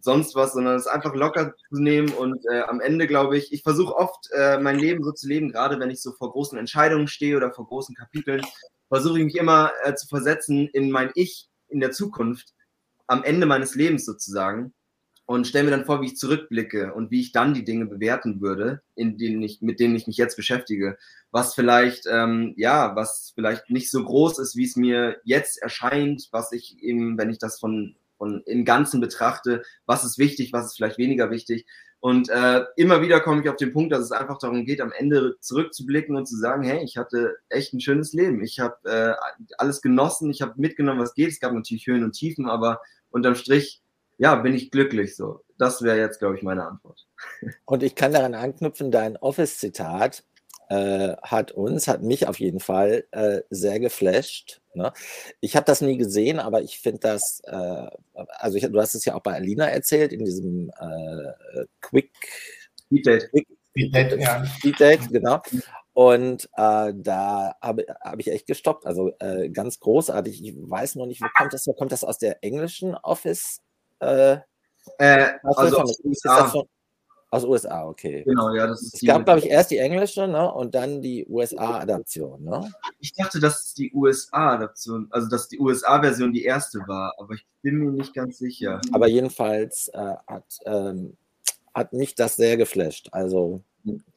Speaker 2: sonst was, sondern es einfach locker zu nehmen. Und äh, am Ende glaube ich, ich versuche oft äh, mein Leben so zu leben, gerade wenn ich so vor großen Entscheidungen stehe oder vor großen Kapiteln, versuche ich mich immer äh, zu versetzen in mein Ich in der Zukunft, am Ende meines Lebens sozusagen. Und stelle mir dann vor, wie ich zurückblicke und wie ich dann die Dinge bewerten würde, in denen ich, mit denen ich mich jetzt beschäftige. Was vielleicht, ähm, ja, was vielleicht nicht so groß ist, wie es mir jetzt erscheint, was ich eben, wenn ich das von und im Ganzen betrachte, was ist wichtig, was ist vielleicht weniger wichtig. Und äh, immer wieder komme ich auf den Punkt, dass es einfach darum geht, am Ende zurückzublicken und zu sagen, hey, ich hatte echt ein schönes Leben. Ich habe äh, alles genossen, ich habe mitgenommen, was geht. Es gab natürlich Höhen und Tiefen, aber unterm Strich, ja, bin ich glücklich so. Das wäre jetzt, glaube ich, meine Antwort.
Speaker 4: Und ich kann daran anknüpfen, dein Office-Zitat, äh, hat uns, hat mich auf jeden Fall äh, sehr geflasht. Ne? Ich habe das nie gesehen, aber ich finde das, äh, also ich, du hast es ja auch bei Alina erzählt, in diesem äh, Quick Speed Date. Quick, Speed Date, ja. Speed Date, genau. Und äh, da habe hab ich echt gestoppt. Also ganz großartig. Ich weiß noch nicht, wo kommt das? Wo kommt das aus der englischen Office? Äh,
Speaker 2: äh, also aus, ist das
Speaker 4: von, aus USA, okay.
Speaker 2: Genau, ja, das ist
Speaker 4: Es gab, glaube ich, erst die englische ne, und dann die USA-Adaption. Ne?
Speaker 2: Ich dachte, dass es die USA-Adaption, also dass die USA-Version die erste war, aber ich bin mir nicht ganz sicher.
Speaker 4: Aber jedenfalls äh, hat, ähm, hat mich das sehr geflasht. Also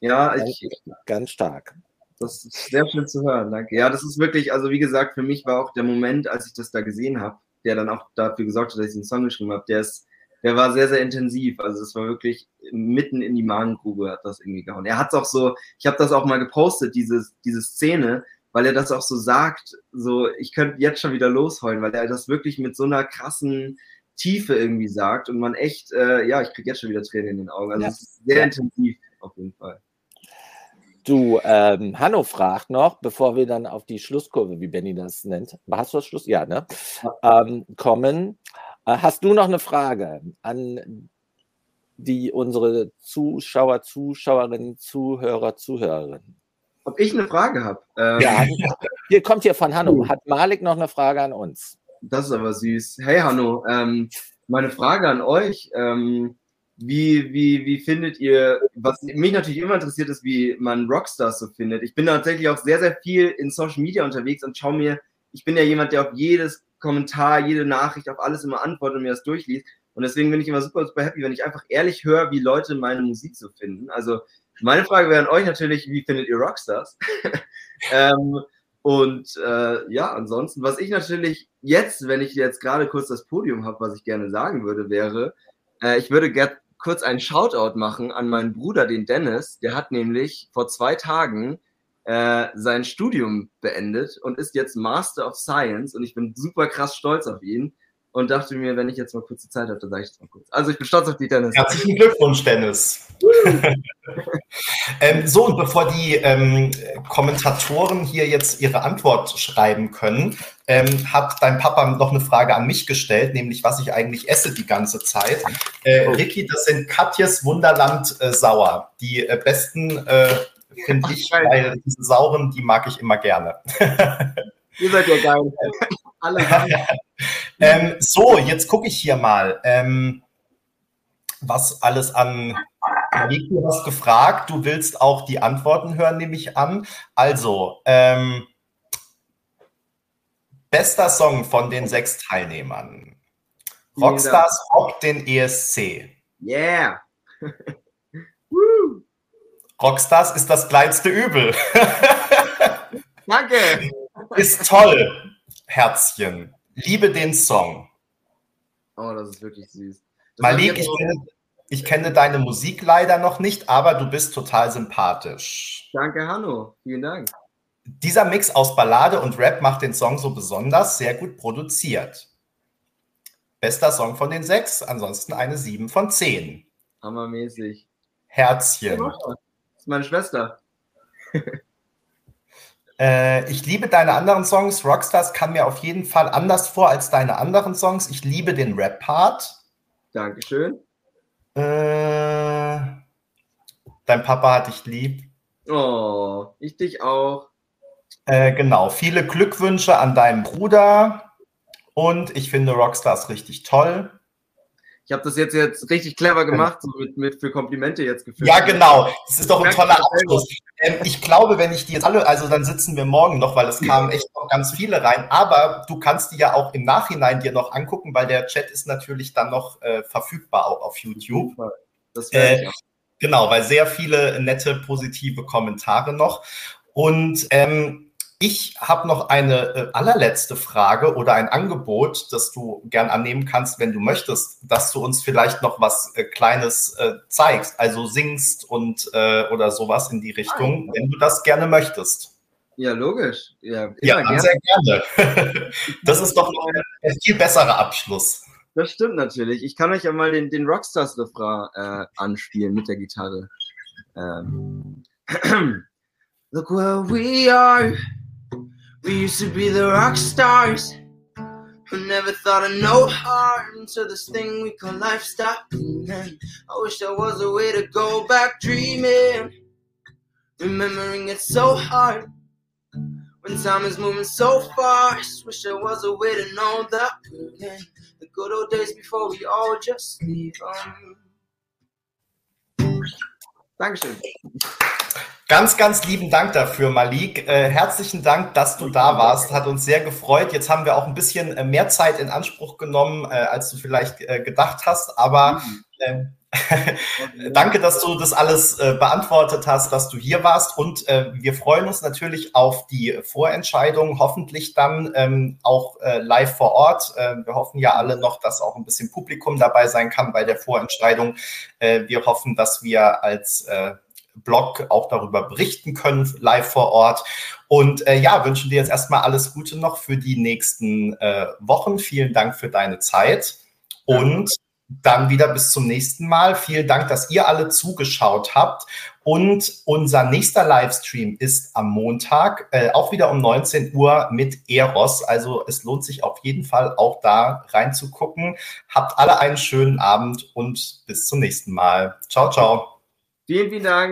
Speaker 2: ja,
Speaker 4: ganz,
Speaker 2: ich,
Speaker 4: ganz stark.
Speaker 2: Das ist sehr schön zu hören, danke. Ja, das ist wirklich, also wie gesagt, für mich war auch der Moment, als ich das da gesehen habe, der dann auch dafür gesorgt hat, dass ich den Song geschrieben habe, der ist der war sehr, sehr intensiv. Also es war wirklich mitten in die Magengrube hat das irgendwie gehauen. Er hat es auch so, ich habe das auch mal gepostet, diese, diese Szene, weil er das auch so sagt, so, ich könnte jetzt schon wieder losheulen, weil er das wirklich mit so einer krassen Tiefe irgendwie sagt und man echt, äh, ja, ich kriege jetzt schon wieder Tränen in den Augen. Also ja. es ist sehr ja. intensiv auf jeden Fall.
Speaker 4: Du, ähm, Hanno fragt noch, bevor wir dann auf die Schlusskurve, wie Benny das nennt, hast du das Schluss? Ja, ne? Ja. Ähm, kommen. Äh, hast du noch eine Frage an die unsere Zuschauer, Zuschauerinnen, Zuhörer, Zuhörerinnen?
Speaker 2: Ob ich eine Frage habe?
Speaker 4: Ähm, ja, hier kommt hier von Hanno. Hat Malik noch eine Frage an uns?
Speaker 2: Das ist aber süß. Hey Hanno, ähm, meine Frage an euch. Ähm, wie, wie, wie findet ihr, was mich natürlich immer interessiert ist, wie man Rockstars so findet. Ich bin tatsächlich auch sehr, sehr viel in Social Media unterwegs und schaue mir, ich bin ja jemand, der auf jedes Kommentar, jede Nachricht, auf alles immer antwortet und mir das durchliest. Und deswegen bin ich immer super, super happy, wenn ich einfach ehrlich höre, wie Leute meine Musik so finden. Also meine Frage wäre an euch natürlich, wie findet ihr Rockstars? ähm, und äh, ja, ansonsten, was ich natürlich jetzt, wenn ich jetzt gerade kurz das Podium habe, was ich gerne sagen würde, wäre, äh, ich würde gerne kurz einen Shoutout machen an meinen Bruder, den Dennis. Der hat nämlich vor zwei Tagen äh, sein Studium beendet und ist jetzt Master of Science und ich bin super krass stolz auf ihn. und dachte mir, wenn ich jetzt mal kurze Zeit habe, dann sage ich das mal kurz. Also ich bin stolz auf dich, Dennis.
Speaker 1: Herzlichen Glückwunsch, Dennis. ähm, so, und bevor die ähm, Kommentatoren hier jetzt ihre Antwort schreiben können, ähm, hat dein Papa noch eine Frage an mich gestellt, nämlich was ich eigentlich esse die ganze Zeit. Äh, oh. Ricky, das sind Katjes Wunderland äh, Sauer. Die äh, besten äh, finde ich, weil diese sauren, die mag ich immer gerne.
Speaker 2: Ihr seid ja geil.
Speaker 1: Alle ähm, so, jetzt gucke ich hier mal, ähm, was alles an du hast gefragt. Du willst auch die Antworten hören, nehme ich an. Also, ähm, bester Song von den sechs Teilnehmern. Rockstars rockt den ESC.
Speaker 2: Yeah.
Speaker 1: Rockstars ist das kleinste Übel.
Speaker 2: Danke.
Speaker 1: Ist toll, Herzchen. Liebe den Song.
Speaker 2: Oh, das ist wirklich süß. Das
Speaker 1: Malik, ich kenne, ich kenne deine Musik leider noch nicht, aber du bist total sympathisch.
Speaker 2: Danke, Hanno. Vielen Dank.
Speaker 1: Dieser Mix aus Ballade und Rap macht den Song so besonders, sehr gut produziert. Bester Song von den sechs, ansonsten eine 7 von 10.
Speaker 2: Hammermäßig.
Speaker 1: Herzchen.
Speaker 2: Ist meine Schwester.
Speaker 1: Äh, ich liebe deine anderen Songs. Rockstars kam mir auf jeden Fall anders vor als deine anderen Songs. Ich liebe den Rap-Part.
Speaker 2: Dankeschön.
Speaker 1: Äh, dein Papa hat dich lieb.
Speaker 2: Oh, ich dich auch.
Speaker 1: Äh, genau, viele Glückwünsche an deinen Bruder. Und ich finde Rockstars richtig toll.
Speaker 2: Ich habe das jetzt, jetzt richtig clever gemacht, so mit, mit für Komplimente jetzt geführt.
Speaker 1: Ja, genau. Das ist doch ein toller Abschluss. Ähm, ich glaube, wenn ich die jetzt alle, also dann sitzen wir morgen noch, weil es kamen echt noch ganz viele rein. Aber du kannst die ja auch im Nachhinein dir noch angucken, weil der Chat ist natürlich dann noch äh, verfügbar auch auf YouTube. Das äh, Genau, weil sehr viele nette, positive Kommentare noch. Und ähm, ich habe noch eine äh, allerletzte Frage oder ein Angebot, das du gern annehmen kannst, wenn du möchtest, dass du uns vielleicht noch was äh, Kleines äh, zeigst, also singst und oder sowas in die Richtung, wenn du das gerne möchtest.
Speaker 2: Ja, logisch.
Speaker 1: Ja, ja gerne. sehr gerne. das ist doch ein, ein viel besserer Abschluss.
Speaker 2: Das stimmt natürlich. Ich kann euch ja mal den, den Rockstars-Refrain äh, anspielen mit der Gitarre. Ähm. Look where we are. We used to be the rock stars who never thought of no harm until this thing we call life stopped. And I wish there was a way to go back dreaming, remembering it's so hard when time is moving so fast. Wish there was a way to know that again, the good old days before we all just leave. Um. Dankeschön.
Speaker 1: Ganz, ganz lieben Dank dafür, Malik. Äh, herzlichen Dank, dass du da warst. Hat uns sehr gefreut. Jetzt haben wir auch ein bisschen äh, mehr Zeit in Anspruch genommen, äh, als du vielleicht äh, gedacht hast. Aber ähm, danke, dass du das alles äh, beantwortet hast, dass du hier warst. Und äh, wir freuen uns natürlich auf die Vorentscheidung, hoffentlich dann ähm, auch live vor Ort. wir hoffen ja alle noch, dass auch ein bisschen Publikum dabei sein kann bei der Vorentscheidung. wir hoffen, dass wir als Blog auch darüber berichten können, live vor Ort. Und äh, ja, wünschen dir jetzt erstmal alles Gute noch für die nächsten äh, Wochen. Vielen Dank für deine Zeit. Und dann wieder bis zum nächsten Mal. Vielen Dank, dass ihr alle zugeschaut habt. Und unser nächster Livestream ist am Montag, äh, auch wieder um 19 Uhr mit Eros. Also es lohnt sich auf jeden Fall auch da reinzugucken. Habt alle einen schönen Abend und bis zum nächsten Mal. Ciao, ciao.
Speaker 2: Vielen, vielen Dank.